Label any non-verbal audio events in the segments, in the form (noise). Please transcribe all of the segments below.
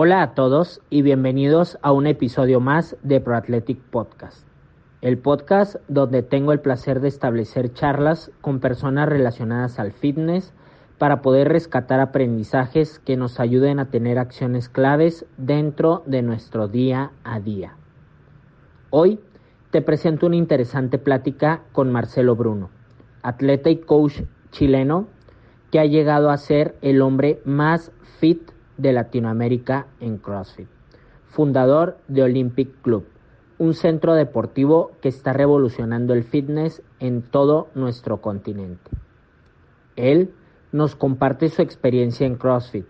Hola a todos y bienvenidos a un episodio más de ProAthletic Podcast, el podcast donde tengo el placer de establecer charlas con personas relacionadas al fitness para poder rescatar aprendizajes que nos ayuden a tener acciones claves dentro de nuestro día a día. Hoy te presento una interesante plática con Marcelo Bruno, atleta y coach chileno que ha llegado a ser el hombre más fit de Latinoamérica en CrossFit, fundador de Olympic Club, un centro deportivo que está revolucionando el fitness en todo nuestro continente. Él nos comparte su experiencia en CrossFit,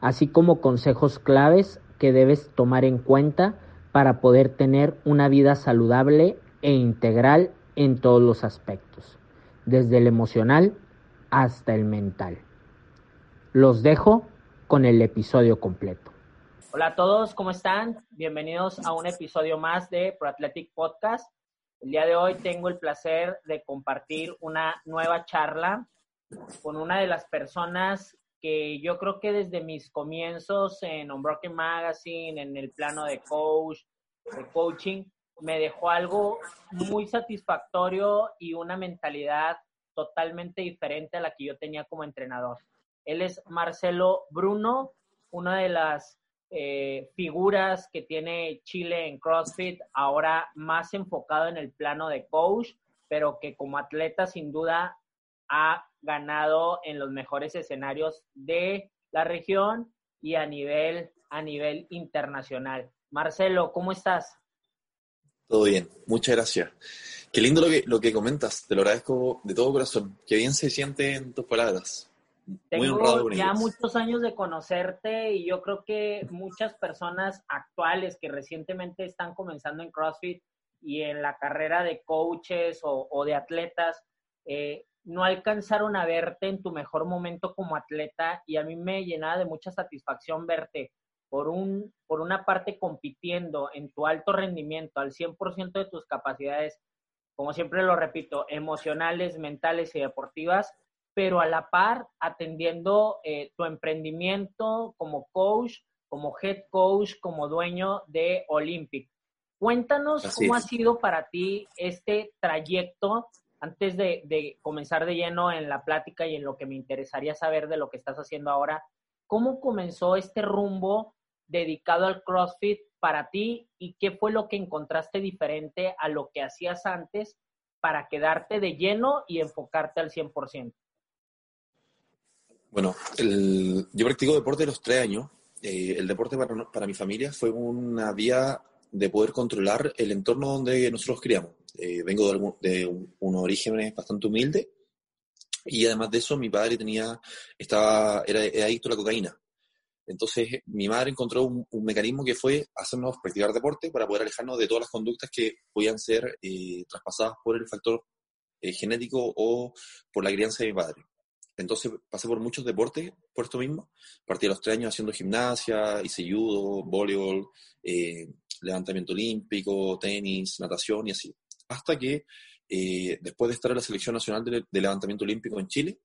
así como consejos claves que debes tomar en cuenta para poder tener una vida saludable e integral en todos los aspectos, desde el emocional hasta el mental. Los dejo con el episodio completo. Hola a todos, ¿cómo están? Bienvenidos a un episodio más de ProAthletic Podcast. El día de hoy tengo el placer de compartir una nueva charla con una de las personas que yo creo que desde mis comienzos en Unbroken Magazine, en el plano de coach, de coaching, me dejó algo muy satisfactorio y una mentalidad totalmente diferente a la que yo tenía como entrenador. Él es Marcelo Bruno, una de las eh, figuras que tiene Chile en CrossFit, ahora más enfocado en el plano de coach, pero que como atleta sin duda ha ganado en los mejores escenarios de la región y a nivel, a nivel internacional. Marcelo, ¿cómo estás? Todo bien, muchas gracias. Qué lindo lo que, lo que comentas, te lo agradezco de todo corazón. Qué bien se siente en tus palabras. Tengo ya muchos años de conocerte y yo creo que muchas personas actuales que recientemente están comenzando en CrossFit y en la carrera de coaches o, de atletas, eh, no alcanzaron a verte en tu mejor momento como atleta y a mí me llenaba de mucha satisfacción verte por, un, por una parte compitiendo en tu alto rendimiento al 100% de tus capacidades, como siempre lo repito, emocionales, mentales y deportivas, pero a la par atendiendo eh, tu emprendimiento como coach, como head coach, como dueño de Olympic. Cuéntanos cómo ha sido para ti este trayecto antes de, de, comenzar de lleno en la plática y en lo que me interesaría saber de lo que estás haciendo ahora. ¿Cómo comenzó este rumbo dedicado al CrossFit para ti y qué fue lo que encontraste diferente a lo que hacías antes para quedarte de lleno y enfocarte al 100%? Bueno, yo practico deporte de los tres años. Eh, el deporte para, mi familia fue una vía de poder controlar el entorno donde nosotros criamos. Eh, vengo de, unos orígenes bastante humildes y además de eso mi padre tenía, estaba, era, adicto a la cocaína. Entonces mi madre encontró un, mecanismo que fue hacernos practicar deporte para poder alejarnos de todas las conductas que podían ser eh, traspasadas por el factor genético o por la crianza de mi padre. Entonces pasé por muchos deportes por esto mismo. Partí a los tres años haciendo gimnasia, hice judo, voleibol, eh, levantamiento olímpico, tenis, natación y así. Hasta que eh, después de estar en la selección nacional de, levantamiento olímpico en Chile,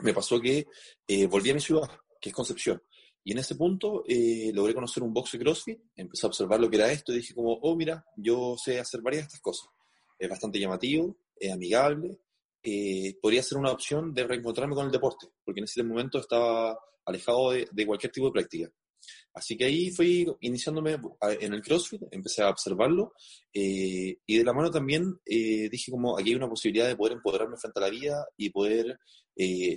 me pasó que eh, volví a mi ciudad, que es Concepción. Y en ese punto logré conocer un boxe CrossFit, empecé a observar lo que era esto y dije como, oh, mira, yo sé hacer varias de estas cosas. Es bastante llamativo, es amigable, eh, podría ser una opción de reencontrarme con el deporte, porque en ese momento estaba alejado de, cualquier tipo de práctica. Así que ahí fui iniciándome en el CrossFit, empecé a observarlo eh, y de la mano también eh, dije como aquí hay una posibilidad de poder empoderarme frente a la vida y poder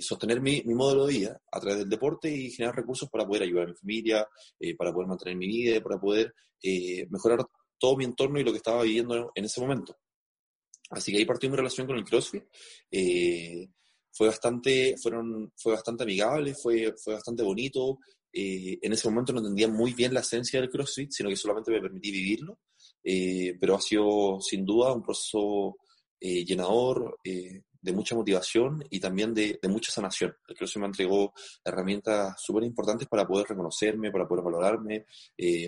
sostener mi, mi, modelo de vida a través del deporte y generar recursos para poder ayudar a mi familia, para poder mantener mi vida, para poder mejorar todo mi entorno y lo que estaba viviendo en ese momento. Así que ahí partió mi relación con el CrossFit. Eh, fue bastante, fueron, fue bastante amigable, fue, fue bastante bonito. Eh, en ese momento no entendía muy bien la esencia del CrossFit, sino que solamente me permití vivirlo. Eh, pero ha sido sin duda un proceso llenador, de mucha motivación y también de, mucha sanación. El CrossFit me entregó herramientas súper importantes para poder reconocerme, para poder valorarme,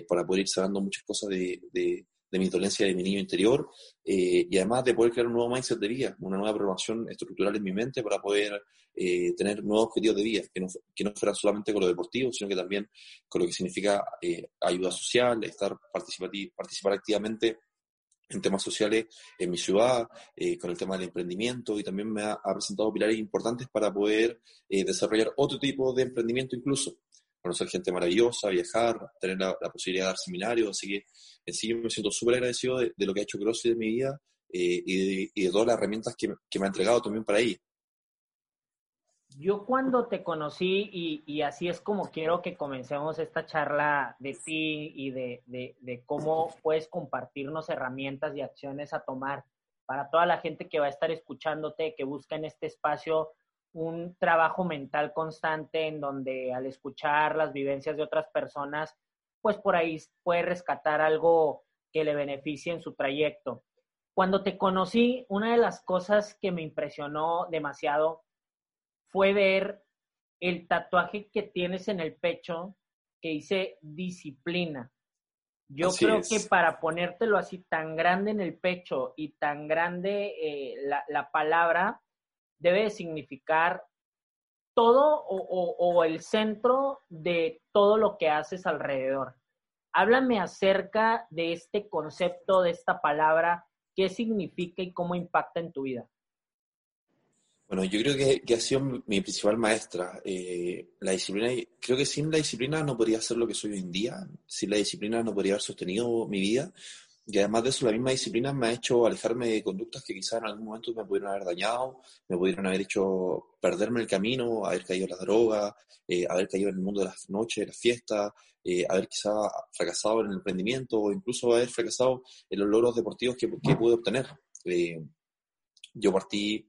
para poder ir sanando muchas cosas de, de mi dolencia de mi niño interior eh, y además de poder crear un nuevo mindset de vida, una nueva programación estructural en mi mente para poder eh, tener nuevos objetivos de vida, que no, que no fuera solamente con lo deportivo, sino que también con lo que significa eh, ayuda social, estar participar activamente en temas sociales en mi ciudad, con el tema del emprendimiento y también me ha, presentado pilares importantes para poder desarrollar otro tipo de emprendimiento incluso conocer gente maravillosa, viajar, tener la, posibilidad de dar seminarios, así que en sí me siento súper agradecido de, lo que ha hecho CrossFit en mi vida eh, y, de, todas las herramientas que, me ha entregado también para ahí. Yo cuando te conocí, y, así es como quiero que comencemos esta charla de ti y de, de, cómo puedes compartirnos herramientas y acciones a tomar para toda la gente que va a estar escuchándote, que busca en este espacio un trabajo mental constante en donde al escuchar las vivencias de otras personas, pues por ahí puede rescatar algo que le beneficie en su trayecto. Cuando te conocí, una de las cosas que me impresionó demasiado fue ver el tatuaje que tienes en el pecho que dice disciplina. Yo creo que para ponértelo así tan grande en el pecho y tan grande eh, la, la, palabra, debe significar todo o, el centro de todo lo que haces alrededor. Háblame acerca de este concepto, de esta palabra, qué significa y cómo impacta en tu vida. Bueno, yo creo que, ha sido mi principal maestra. Eh, la disciplina, creo que sin la disciplina no podría ser lo que soy hoy en día. Sin la disciplina no podría haber sostenido mi vida. Y además de eso, la misma disciplina me ha hecho alejarme de conductas que quizás en algún momento me pudieron haber dañado, me pudieron haber hecho perderme el camino, haber caído en las drogas, eh, haber caído en el mundo de las noches, de las fiestas, eh, haber quizás fracasado en el emprendimiento o incluso haber fracasado en los logros deportivos que, que pude obtener. Eh, yo partí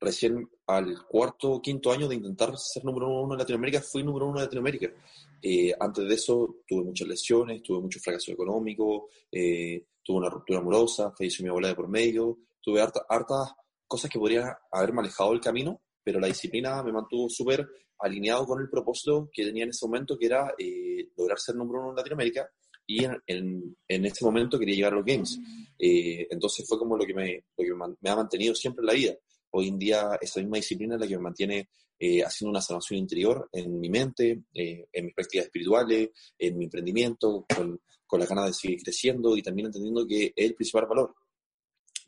recién al cuarto o quinto año de intentar ser número uno en Latinoamérica, fui número uno en Latinoamérica. Eh, antes de eso tuve muchas lesiones, tuve mucho fracaso económico, eh, tuve una ruptura amorosa, falleció mi abuela de por medio, tuve hartas cosas que podrían haberme alejado del camino, pero la disciplina me mantuvo súper alineado con el propósito que tenía en ese momento, que era eh, lograr ser número uno en Latinoamérica, y en, en, ese momento quería llegar a los Games. entonces fue como lo que, me, lo que me ha mantenido siempre en la vida. Hoy en día esa misma disciplina es la que me mantiene eh, haciendo una sanación interior en mi mente, eh, en mis prácticas espirituales, en mi emprendimiento, con, con la ganas de seguir creciendo y también entendiendo que es el principal valor.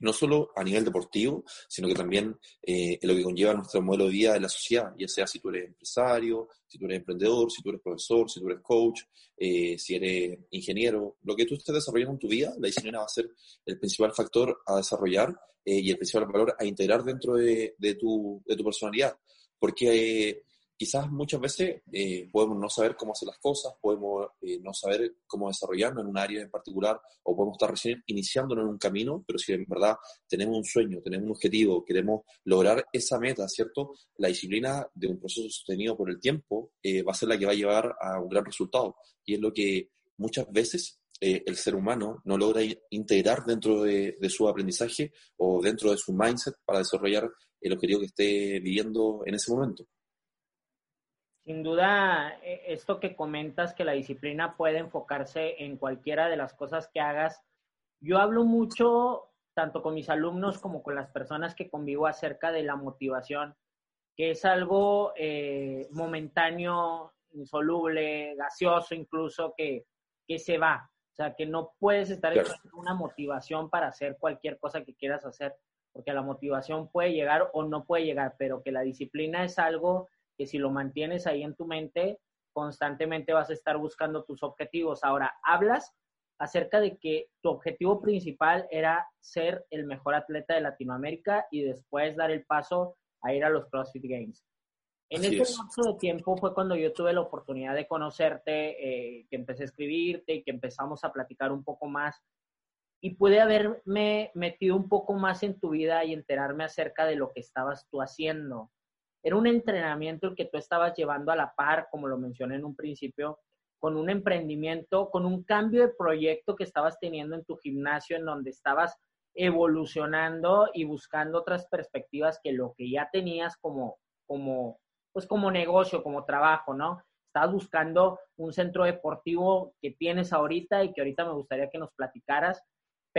No solo a nivel deportivo, sino que también eh, lo que conlleva nuestro modelo de vida en la sociedad, ya sea si tú eres empresario, si tú eres emprendedor, si tú eres profesor, si tú eres coach, si eres ingeniero, lo que tú estés desarrollando en tu vida, la disciplina va a ser el principal factor a desarrollar y el principal valor a integrar dentro de tu personalidad porque eh, quizás muchas veces eh, podemos no saber cómo hacer las cosas, podemos eh, no saber cómo desarrollarnos en un área en particular, o podemos estar recién iniciándonos en un camino, pero si en verdad tenemos un sueño, tenemos un objetivo, queremos lograr esa meta, ¿cierto? La disciplina de un proceso sostenido por el tiempo va a ser la que va a llevar a un gran resultado. Y es lo que muchas veces el ser humano no logra integrar dentro de, de, su aprendizaje o dentro de su mindset para desarrollar el objetivo que esté viviendo en ese momento. Sin duda, e, esto que comentas, que la disciplina puede enfocarse en cualquiera de las cosas que hagas. Yo hablo mucho, tanto con mis alumnos como con las personas que convivo, acerca de la motivación, que es algo eh, momentáneo, insoluble, gaseoso incluso, que, que se va. O sea, que no puedes estar en una motivación para hacer cualquier cosa que quieras hacer porque la motivación puede llegar o no puede llegar, pero que la disciplina es algo que si lo mantienes ahí en tu mente, constantemente vas a estar buscando tus objetivos. Ahora, hablas acerca de que tu objetivo principal era ser el mejor atleta de Latinoamérica y después dar el paso a ir a los CrossFit Games. En ese lapso de tiempo fue cuando yo tuve la oportunidad de conocerte, eh, que empecé a escribirte y que empezamos a platicar un poco más y pude haberme metido un poco más en tu vida y enterarme acerca de lo que estabas tú haciendo. Era un entrenamiento que tú estabas llevando a la par, como lo mencioné en un principio, con un emprendimiento, con un cambio de proyecto que estabas teniendo en tu gimnasio, en donde estabas evolucionando y buscando otras perspectivas que lo que ya tenías como, como, pues como negocio, como trabajo, ¿no? Estabas buscando un centro deportivo que tienes ahorita y que ahorita me gustaría que nos platicaras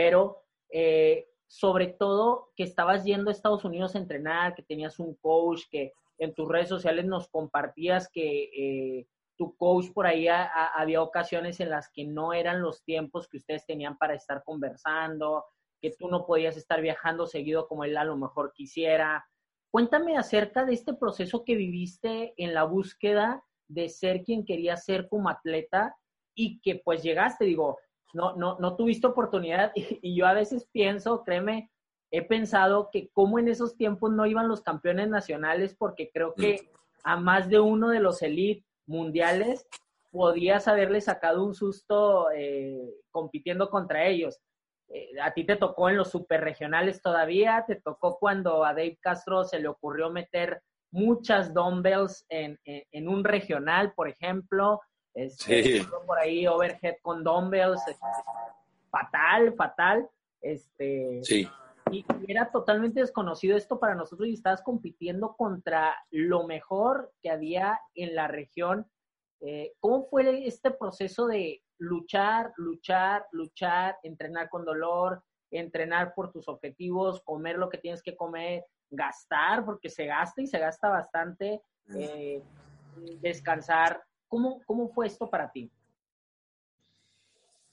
pero eh, sobre todo que estabas yendo a Estados Unidos a entrenar, que tenías un coach, que en tus redes sociales nos compartías que eh, tu coach por ahí había ocasiones en las que no eran los tiempos que ustedes tenían para estar conversando, que tú no podías estar viajando seguido como él a lo mejor quisiera. Cuéntame acerca de este proceso que viviste en la búsqueda de ser quien quería ser como atleta y que pues llegaste, digo, no, no, no tuviste oportunidad (laughs) y, yo a veces pienso, créeme, he pensado que como en esos tiempos no iban los campeones nacionales porque creo que a más de uno de los elite mundiales podías haberle sacado un susto eh, compitiendo contra ellos. Eh, a ti te tocó en los superregionales todavía, te tocó cuando a Dave Castro se le ocurrió meter muchas dumbbells en, en, un regional, por ejemplo. Este, Por ahí overhead con dumbbells. Este, fatal, fatal. Este, sí. Y, era totalmente desconocido esto para nosotros y estabas compitiendo contra lo mejor que había en la región. Eh, ¿Cómo fue este proceso de luchar, luchar, luchar, entrenar con dolor, entrenar por tus objetivos, comer lo que tienes que comer, gastar, porque se gasta y se gasta bastante, eh, descansar? ¿Cómo, ¿Cómo fue esto para ti?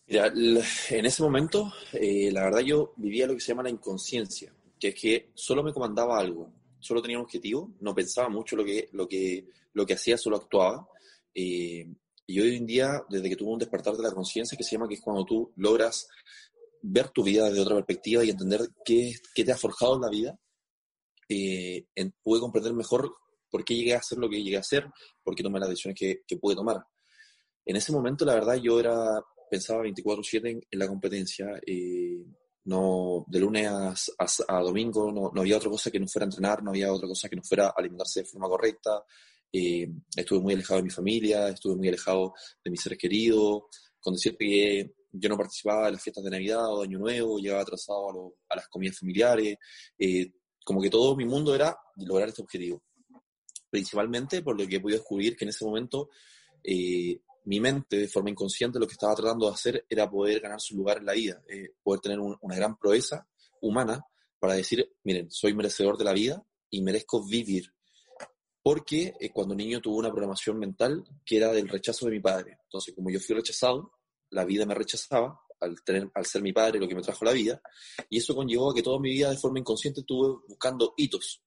Mira, en ese momento, eh, la verdad yo vivía lo que se llama la inconsciencia, que es que solo me comandaba algo, solo tenía un objetivo, no pensaba mucho lo que, lo que, lo que hacía, solo actuaba. Eh, y hoy en día, desde que tuve un despertar de la conciencia, que se llama que es cuando tú logras ver tu vida desde otra perspectiva y entender qué, qué te ha forjado en la vida, eh, pude comprender mejor por qué llegué a hacer lo que llegué a hacer, por qué tomé las decisiones que, que pude tomar. En ese momento, la verdad, yo era pensaba 24/7 en, la competencia. Eh, no, de lunes a, domingo no, no, había otra cosa que no fuera entrenar, no había otra cosa que no fuera alimentarse de forma correcta. Eh, estuve muy alejado de mi familia, estuve muy alejado de mis seres queridos. Con decirte que yo no participaba en las fiestas de Navidad o de Año Nuevo, llegaba atrasado a, las comidas familiares. Eh, como que todo mi mundo era lograr este objetivo. Principalmente por lo que he podido descubrir que en ese momento mi mente, de forma inconsciente, lo que estaba tratando de hacer era poder ganar su lugar en la vida, eh, poder tener una gran proeza humana para decir, miren, soy merecedor de la vida y merezco vivir. Porque eh, cuando niño tuve una programación mental que era del rechazo de mi padre. Entonces, como yo fui rechazado, la vida me rechazaba al, tener, al ser mi padre lo que me trajo la vida, y eso conllevó a que toda mi vida de forma inconsciente estuve buscando hitos,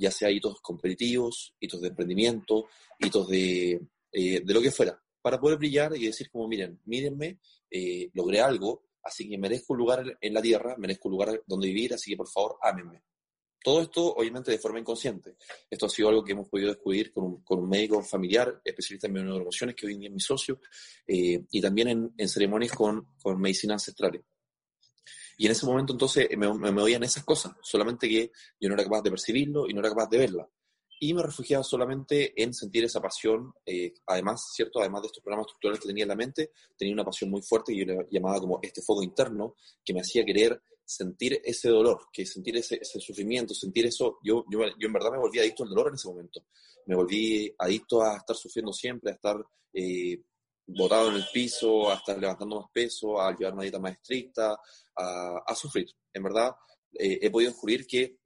ya sea hitos competitivos, hitos de emprendimiento, hitos de, eh, de lo que fuera para poder brillar y decir como, miren, mírenme, eh, logré algo, así que merezco un lugar en la tierra, merezco un lugar donde vivir, así que por favor, ámenme. Todo esto, obviamente, de forma inconsciente. Esto ha sido algo que hemos podido descubrir con un, con un médico familiar, especialista en neuroemociones, que hoy en día es mi socio, eh, y también en, en ceremonias con, con, medicina ancestral. Y en ese momento, entonces, me, me, me oían esas cosas, solamente que yo no era capaz de percibirlo y no era capaz de verla y me refugiaba solamente en sentir esa pasión. Eh, además, ¿cierto? Además de estos programas estructurales que tenía en la mente, tenía una pasión muy fuerte que yo le llamaba como este fuego interno que me hacía querer sentir ese dolor, que sentir ese, sufrimiento, sentir eso. Yo, yo, yo, en verdad me volví adicto al dolor en ese momento. Me volví adicto a estar sufriendo siempre, a estar eh, botado en el piso, a estar levantando más peso, a llevar una dieta más estricta, a, sufrir. En verdad, eh, he podido descubrir que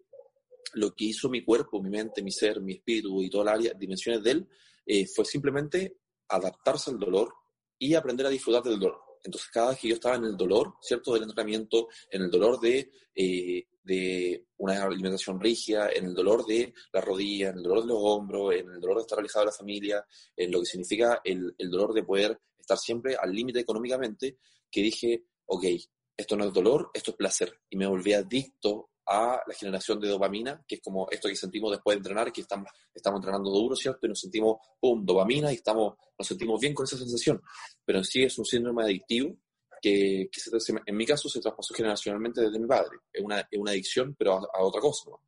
lo que hizo mi cuerpo, mi mente, mi ser, mi espíritu y todas las dimensiones de él, eh, fue simplemente adaptarse al dolor y aprender a disfrutar del dolor. Entonces, cada vez que yo estaba en el dolor, ¿cierto?, del entrenamiento, en el dolor de, eh, de una alimentación rígida, en el dolor de la rodilla, en el dolor de los hombros, en el dolor de estar alejado de la familia, en lo que significa el, el dolor de poder estar siempre al límite económicamente, que dije, ok, esto no es dolor, esto es placer. Y me volví adicto a la generación de dopamina, que es como esto que sentimos después de entrenar, que estamos, estamos entrenando duro, ¿cierto? Y nos sentimos, ¡pum!, dopamina y estamos, nos sentimos bien con esa sensación. Pero en sí es un síndrome adictivo que, que se, en mi caso se traspasó generacionalmente desde mi padre. Es una, una adicción, pero a, otra cosa, ¿no?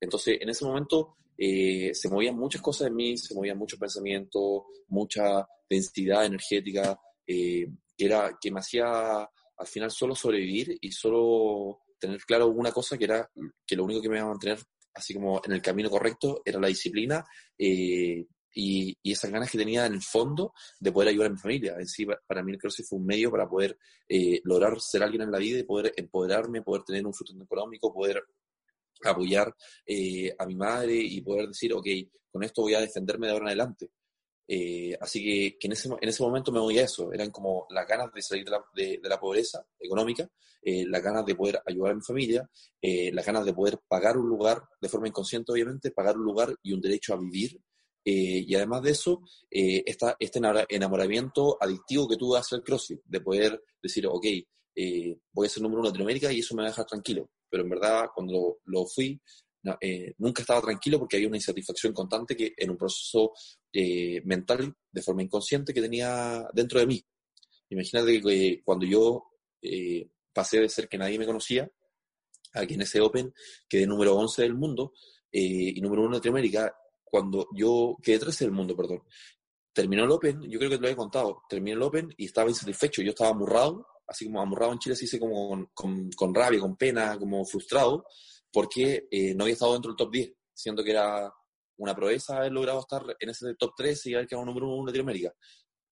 Entonces, en ese momento eh, se movían muchas cosas en mí, se movían muchos pensamientos, mucha densidad energética, eh, que, era, que me hacía al final solo sobrevivir y solo tener claro una cosa que era que lo único que me iba a mantener así como en el camino correcto era la disciplina eh, y, y, esas ganas que tenía en el fondo de poder ayudar a mi familia. En sí, para mí el CrossFit fue un medio para poder eh, lograr ser alguien en la vida y poder empoderarme, poder tener un sustento económico, poder apoyar eh, a mi madre y poder decir, ok, con esto voy a defenderme de ahora en adelante. Eh, así que, que en, ese, en, ese, momento me voy a eso, eran como las ganas de salir de la, de, de la pobreza económica, eh, las ganas de poder ayudar a mi familia, eh, las ganas de poder pagar un lugar, de forma inconsciente obviamente, pagar un lugar y un derecho a vivir. Eh, y además de eso, esta, este enamoramiento adictivo que tuve hacia el CrossFit, de poder decir, ok, voy a ser número uno de Latinoamérica y eso me va a dejar tranquilo. Pero en verdad, cuando lo, lo fui, no, eh, nunca estaba tranquilo porque había una insatisfacción constante que en un proceso eh, mental de forma inconsciente que tenía dentro de mí. Imagínate que cuando yo eh, pasé de ser que nadie me conocía, aquí en ese Open quedé número 11 del mundo eh, y número 1 de Latinoamérica, cuando yo quedé 13 del mundo, perdón. Terminó el Open, yo creo que te lo he contado, terminó el Open y estaba insatisfecho, yo estaba amurrado, así como amurrado en Chile se como con, con, con rabia, con pena, como frustrado, porque eh, no había estado dentro del top 10, siendo que era una proeza haber logrado estar en ese top 3 y haber quedado número uno en Latinoamérica.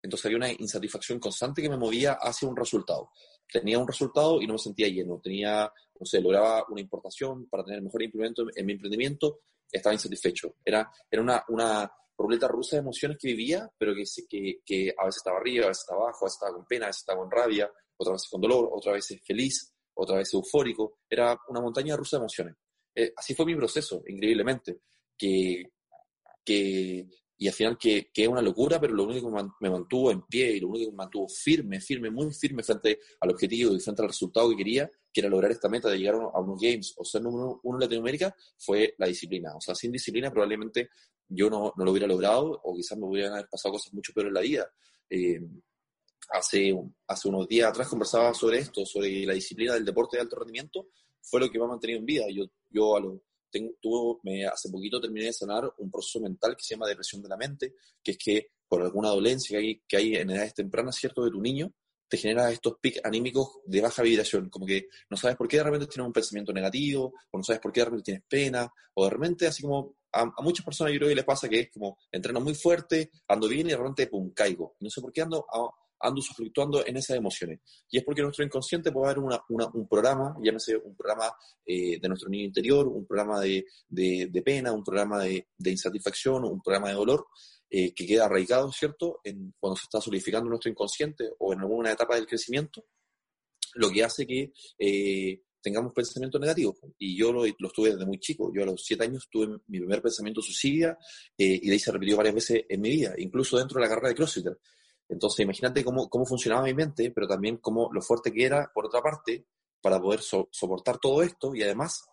Entonces había una insatisfacción constante que me movía hacia un resultado. Tenía un resultado y no me sentía lleno. Tenía, no sé, lograba una importación para tener mejor implemento en mi emprendimiento, estaba insatisfecho. Era, era una, una ruleta rusa de emociones que vivía, pero que, que, que a veces estaba arriba, a veces estaba abajo, a veces estaba con pena, a veces estaba con rabia, otras veces con dolor, otras veces feliz otra vez eufórico, era una montaña rusa de emociones. Eh, así fue mi proceso, increíblemente, que, que y al final que, que, es una locura, pero lo único que me mantuvo en pie y lo único que me mantuvo firme, firme, muy firme frente al objetivo y frente al resultado que quería, que era lograr esta meta de llegar a unos games o ser número uno en Latinoamérica, fue la disciplina. O sea, sin disciplina probablemente yo no, no lo hubiera logrado o quizás me hubieran pasado cosas mucho peores en la vida. Eh, hace, hace unos días atrás conversaba sobre esto, sobre la disciplina del deporte de alto rendimiento, fue lo que me ha mantenido en vida. Yo, yo a lo, tengo, tuvo, me, hace poquito terminé de sanar un proceso mental que se llama depresión de la mente, que es que por alguna dolencia que hay, que hay en edades tempranas, ¿cierto?, de tu niño, te genera estos pics anímicos de baja vibración, como que no sabes por qué de repente tienes un pensamiento negativo, o no sabes por qué de repente tienes pena, o de repente así como a, a muchas personas yo creo que les pasa que es como entreno muy fuerte, ando bien y de repente pum, caigo. No sé por qué ando, ando fluctuando en esas emociones. Y es porque nuestro inconsciente puede haber una, una, un programa, llámese un programa eh, de nuestro niño interior, un programa de, de, de pena, un programa de, de, insatisfacción, un programa de dolor, eh, que queda arraigado, ¿cierto?, en, cuando se está solidificando nuestro inconsciente o en alguna etapa del crecimiento, lo que hace que eh, tengamos pensamientos negativos. Y yo lo, lo, tuve desde muy chico. Yo a los siete años tuve mi primer pensamiento suicidia eh, y de ahí se repitió varias veces en mi vida, incluso dentro de la carrera de CrossFit. Entonces, imagínate cómo, cómo funcionaba mi mente, pero también cómo lo fuerte que era, por otra parte, para poder so soportar todo esto y además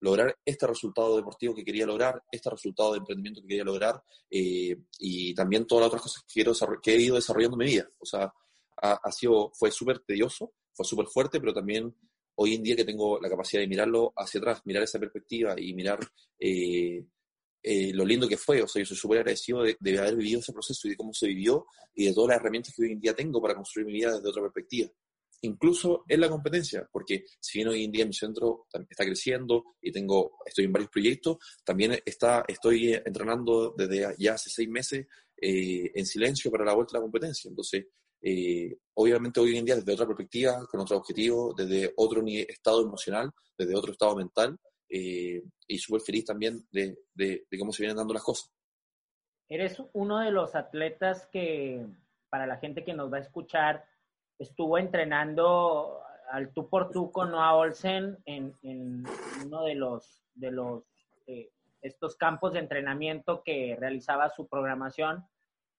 lograr este resultado deportivo que quería lograr, este resultado de emprendimiento que quería lograr eh, y también todas las otras cosas que, quiero que he ido desarrollando en mi vida. O sea, ha, ha sido, fue súper tedioso, fue súper fuerte, pero también hoy en día que tengo la capacidad de mirarlo hacia atrás, mirar esa perspectiva y mirar eh, eh, lo lindo que fue. O sea, yo soy súper agradecido de, haber vivido ese proceso y de cómo se vivió y de todas las herramientas que hoy en día tengo para construir mi vida desde otra perspectiva. Incluso en la competencia, porque si bien hoy en día mi centro está creciendo y tengo, estoy en varios proyectos, también está, estoy entrenando desde ya hace seis meses eh, en silencio para la vuelta a la competencia. Entonces, eh, obviamente hoy en día desde otra perspectiva, con otro objetivo, desde otro estado emocional, desde otro estado mental, eh, y súper feliz también de, de, de, cómo se vienen dando las cosas. Eres uno de los atletas que, para la gente que nos va a escuchar, estuvo entrenando al tú por tú con Noah Olsen en, en uno de los, de los eh, estos campos de entrenamiento que realizaba su programación.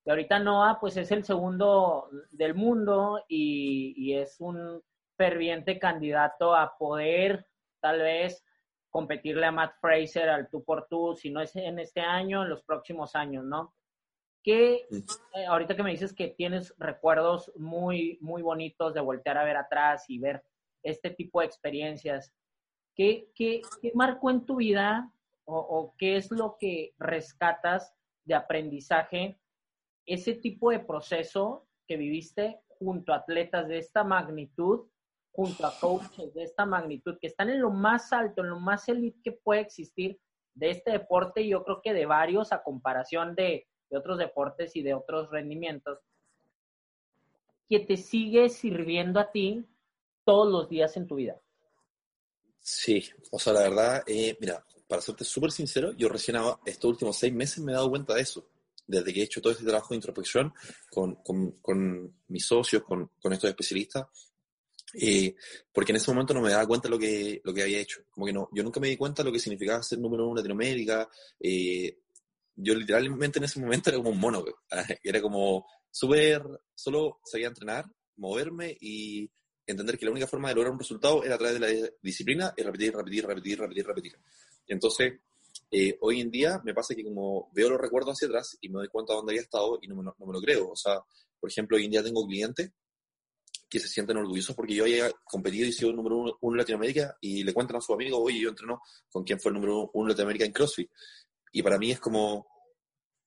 Y ahorita Noah, pues es el segundo del mundo y, y es un ferviente candidato a poder tal vez competirle a Matt Fraser al tú por tú, si no es en este año, en los próximos años, ¿no? Que eh, ahorita que me dices que tienes recuerdos muy, muy bonitos de voltear a ver atrás y ver este tipo de experiencias, ¿qué, qué, qué marcó en tu vida o, o qué es lo que rescatas de aprendizaje ese tipo de proceso que viviste junto a atletas de esta magnitud junto a coaches de esta magnitud, que están en lo más alto, en lo más elite que puede existir de este deporte, yo creo que de varios a comparación de, de otros deportes y de otros rendimientos, que te sigue sirviendo a ti todos los días en tu vida. Sí, o sea, la verdad, eh, mira, para serte súper sincero, yo recién estos últimos seis meses me he dado cuenta de eso. Desde que he hecho todo este trabajo de introspección con, con, con mis socios, con, con estos especialistas, eh, porque en ese momento no me daba cuenta lo que, lo que había hecho. Como que no, yo nunca me di cuenta lo que significaba ser número uno en Latinoamérica. Eh, yo literalmente en ese momento era como un mono. Era como súper, solo sabía entrenar, moverme y entender que la única forma de lograr un resultado era a través de la disciplina y repetir, repetir, repetir, repetir, repetir. Entonces, eh, hoy en día me pasa que como veo los recuerdos hacia atrás y me doy cuenta de dónde había estado y no me, no me lo creo. O sea, por ejemplo, hoy en día tengo clientes que se sienten orgullosos porque yo haya competido y sido el número uno, en Latinoamérica y le cuentan a su amigo, oye, yo entreno con quién fue el número uno en Latinoamérica en CrossFit. Y para mí es como,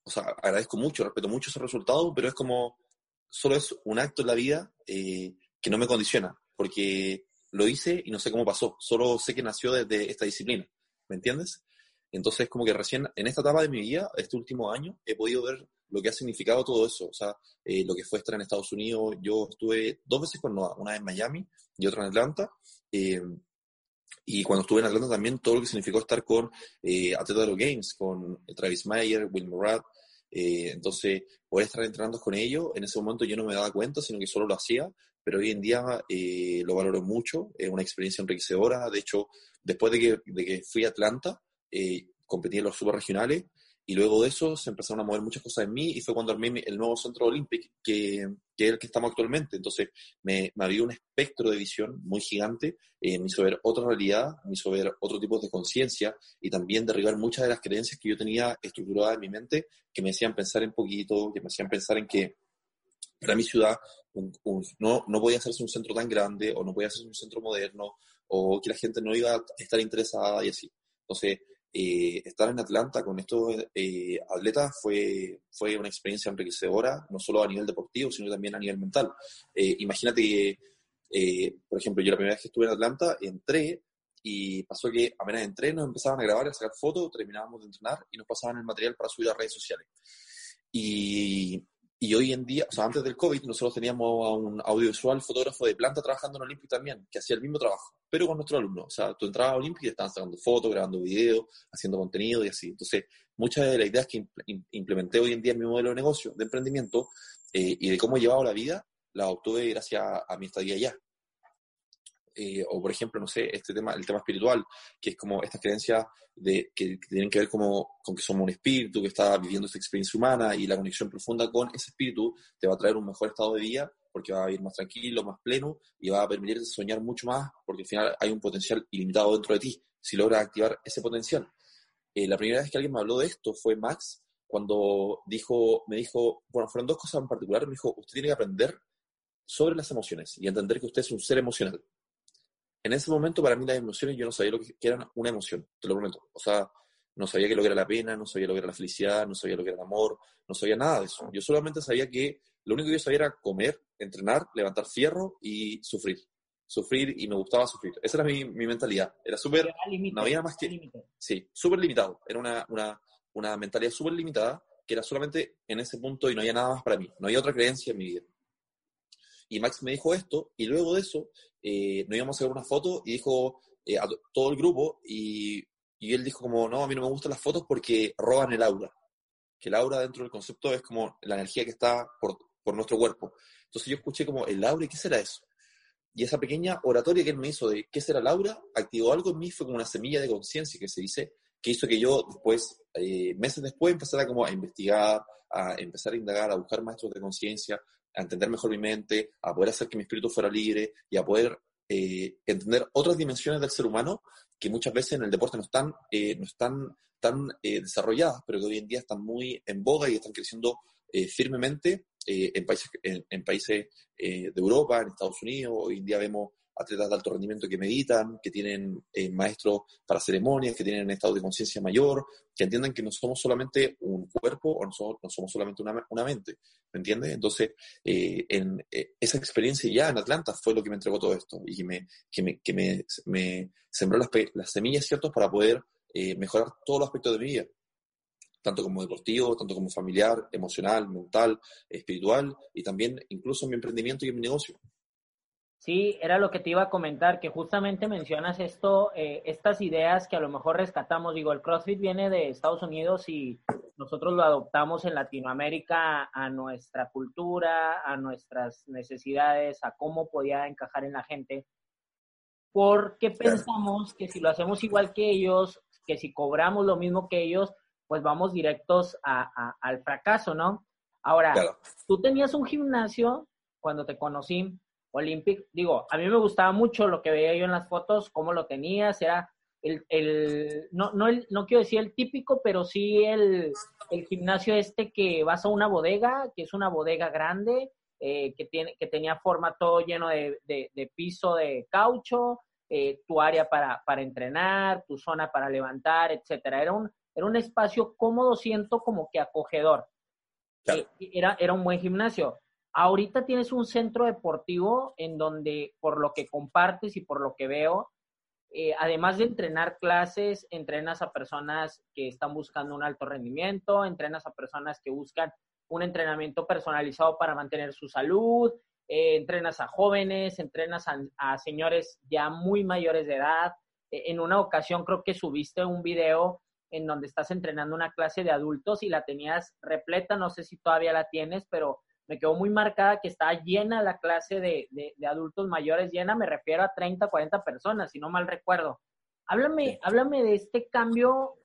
o sea, agradezco mucho, respeto mucho ese resultado, pero es como, solo es un acto en la vida eh, que no me condiciona, porque lo hice y no sé cómo pasó, solo sé que nació desde esta disciplina, ¿me entiendes? Entonces, como que recién en esta etapa de mi vida, este último año, he podido ver lo que ha significado todo eso. O sea, eh, lo que fue estar en Estados Unidos. Yo estuve dos veces con Noah, una en Miami y otra en Atlanta. Eh, y cuando estuve en Atlanta también todo lo que significó estar con eh, atletas de los Games, con Travis Mayer, Will Murat. Eh, entonces, poder estar entrenando con ellos, en ese momento yo no me daba cuenta, sino que solo lo hacía, pero hoy en día eh, lo valoro mucho, es una experiencia enriquecedora. De hecho, después de que, de que fui a Atlanta, eh, competí en los super regionales y luego de eso se empezaron a mover muchas cosas en mí y fue cuando armé el nuevo centro olímpico que, que, es el que estamos actualmente. Entonces me, me abrió un espectro de visión muy gigante, eh, me hizo ver otra realidad, me hizo ver otro tipo de conciencia y también derribar muchas de las creencias que yo tenía estructuradas en mi mente que me hacían pensar en poquito, que me hacían pensar en que para mi ciudad no, no podía hacerse un centro tan grande o no podía hacerse un centro moderno o que la gente no iba a estar interesada y así. Entonces, eh, estar en Atlanta con estos eh, atletas fue, fue una experiencia enriquecedora, no solo a nivel deportivo, sino también a nivel mental. Eh, imagínate que, eh, por ejemplo, yo la primera vez que estuve en Atlanta entré y pasó que apenas entré nos empezaban a grabar, a sacar fotos, terminábamos de entrenar y nos pasaban el material para subir a redes sociales. Y y hoy en día, o sea, antes del COVID, nosotros teníamos a un audiovisual fotógrafo de planta trabajando en Olympic también, que hacía el mismo trabajo, pero con nuestros alumnos. O sea, tú entrabas a Olympic y estaban sacando fotos, grabando videos, haciendo contenido y así. Entonces, muchas de las ideas que implementé hoy en día en mi modelo de negocio, de emprendimiento eh, y de cómo he llevado la vida, las obtuve gracias a mi estadía allá. Eh, o por ejemplo, no sé, este tema, el tema espiritual, que es como estas creencias de, que, tienen que ver como, con que somos un espíritu que está viviendo esta experiencia humana y la conexión profunda con ese espíritu te va a traer un mejor estado de vida porque va a vivir más tranquilo, más pleno y va a permitirte soñar mucho más porque al final hay un potencial ilimitado dentro de ti si logras activar ese potencial. Eh, la primera vez que alguien me habló de esto fue Max cuando dijo, me dijo, bueno, fueron dos cosas en particular, me dijo, usted tiene que aprender sobre las emociones y entender que usted es un ser emocional en ese momento para mí las emociones yo no sabía lo que era una emoción, te lo prometo. O sea, no sabía que lo que era la pena, no sabía lo que era la felicidad, no sabía lo que era el amor, no sabía nada de eso. Yo solamente sabía que lo único que yo sabía era comer, entrenar, levantar fierro y sufrir. Sufrir y me gustaba sufrir. Esa era mi, mi mentalidad. Era súper... No había más que... Sí, súper limitado. Era una, una, una mentalidad súper limitada que era solamente en ese punto y no había nada más para mí. No había otra creencia en mi vida. Y Max me dijo esto, y luego de eso eh, nos íbamos a hacer una foto y dijo eh, a todo el grupo, y, y, él dijo como, no, a mí no me gustan las fotos porque roban el aura. Que el aura dentro del concepto es como la energía que está por, por nuestro cuerpo. Entonces yo escuché como, ¿el aura? ¿Y qué será eso? Y esa pequeña oratoria que él me hizo de qué será el aura, activó algo en mí, fue como una semilla de conciencia que se dice, que hizo que yo después, eh, meses después, empezara como a investigar, a empezar a indagar, a buscar maestros de conciencia, a entender mejor mi mente, a poder hacer que mi espíritu fuera libre y a poder eh, entender otras dimensiones del ser humano que muchas veces en el deporte no están, eh, no están tan eh, desarrolladas, pero que hoy en día están muy en boga y están creciendo eh, firmemente eh, en países, en, en países de Europa, en Estados Unidos. Hoy en día vemos atletas de alto rendimiento que meditan, que tienen eh, maestros para ceremonias, que tienen estado de conciencia mayor, que entiendan que no somos solamente un cuerpo o no somos, solamente una, mente, ¿me entiendes? Entonces, eh, en, eh, esa experiencia ya en Atlanta fue lo que me entregó todo esto y que me, que sembró las, las semillas, ¿cierto?, para poder eh, mejorar todos los aspectos de mi vida. tanto como deportivo, tanto como familiar, emocional, mental, espiritual y también incluso en mi emprendimiento y en mi negocio. Sí, era lo que te iba a comentar, que justamente mencionas esto, eh, estas ideas que a lo mejor rescatamos. Digo, el CrossFit viene de Estados Unidos y nosotros lo adoptamos en Latinoamérica a nuestra cultura, a nuestras necesidades, a cómo podía encajar en la gente. Porque pensamos que si lo hacemos igual que ellos, que si cobramos lo mismo que ellos, pues vamos directos al fracaso, ¿no? Ahora, tú tenías un gimnasio cuando te conocí Olympic, digo, a mí me gustaba mucho lo que veía yo en las fotos, cómo lo tenías, era el, el no, no, el, no quiero decir el típico, pero sí el, el gimnasio este que vas a una bodega, que es una bodega grande, eh, que, tiene, que tenía forma todo lleno de, de, piso de caucho, eh, tu área para, para entrenar, tu zona para levantar, etcétera. Era un, era un espacio cómodo, siento como que acogedor. Eh, era, era un buen gimnasio. Ahorita tienes un centro deportivo en donde, por lo que compartes y por lo que veo, eh, además de entrenar clases, entrenas a personas que están buscando un alto rendimiento, entrenas a personas que buscan un entrenamiento personalizado para mantener su salud, eh, entrenas a jóvenes, entrenas a, señores ya muy mayores de edad. E, en una ocasión creo que subiste un video en donde estás entrenando una clase de adultos y la tenías repleta, no sé si todavía la tienes, pero me quedó muy marcada que estaba llena la clase de, adultos mayores, llena, me refiero a 30, 40 personas, si no mal recuerdo. Háblame, háblame de este cambio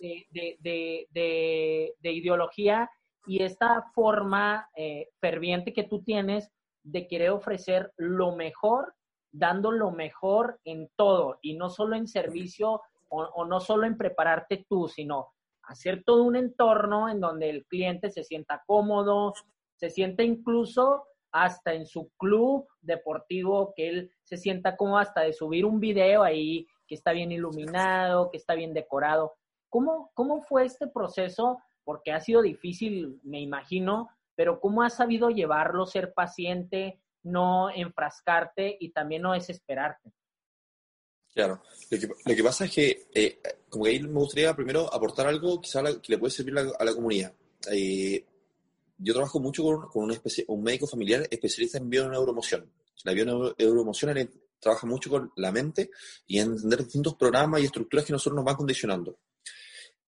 de, ideología y esta forma eh, ferviente que tú tienes de querer ofrecer lo mejor, dando lo mejor en todo y no solo en servicio o, o no solo en prepararte tú, sino hacer todo un entorno en donde el cliente se sienta cómodo, se siente incluso hasta en su club deportivo, que él se sienta como hasta de subir un video ahí que está bien iluminado, que está bien decorado. ¿Cómo, cómo fue este proceso? Porque ha sido difícil, me imagino, pero ¿cómo has sabido llevarlo, ser paciente, no enfrascarte y también no desesperarte? Claro, lo que, pasa es que, eh, como que ahí me gustaría primero aportar algo quizá que le puede servir a la, comunidad. Eh, yo trabajo mucho con, un, médico familiar especialista en bioneuroemoción. La bioneuroemoción trabaja mucho con la mente y en entender distintos programas y estructuras que nosotros nos van condicionando.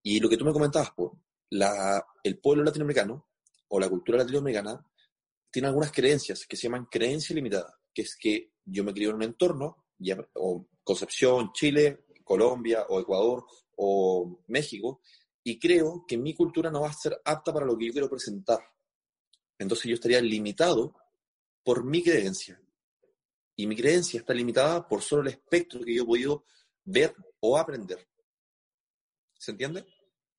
Y lo que tú me comentabas, pues, la, el pueblo latinoamericano o la cultura latinoamericana tiene algunas creencias que se llaman creencia limitada, que es que yo me crio en un entorno, o Concepción, Chile, Colombia o Ecuador o México, y creo que mi cultura no va a ser apta para lo que yo quiero presentar entonces yo estaría limitado por mi creencia. Y mi creencia está limitada por solo el espectro que yo he podido ver o aprender. ¿Se entiende?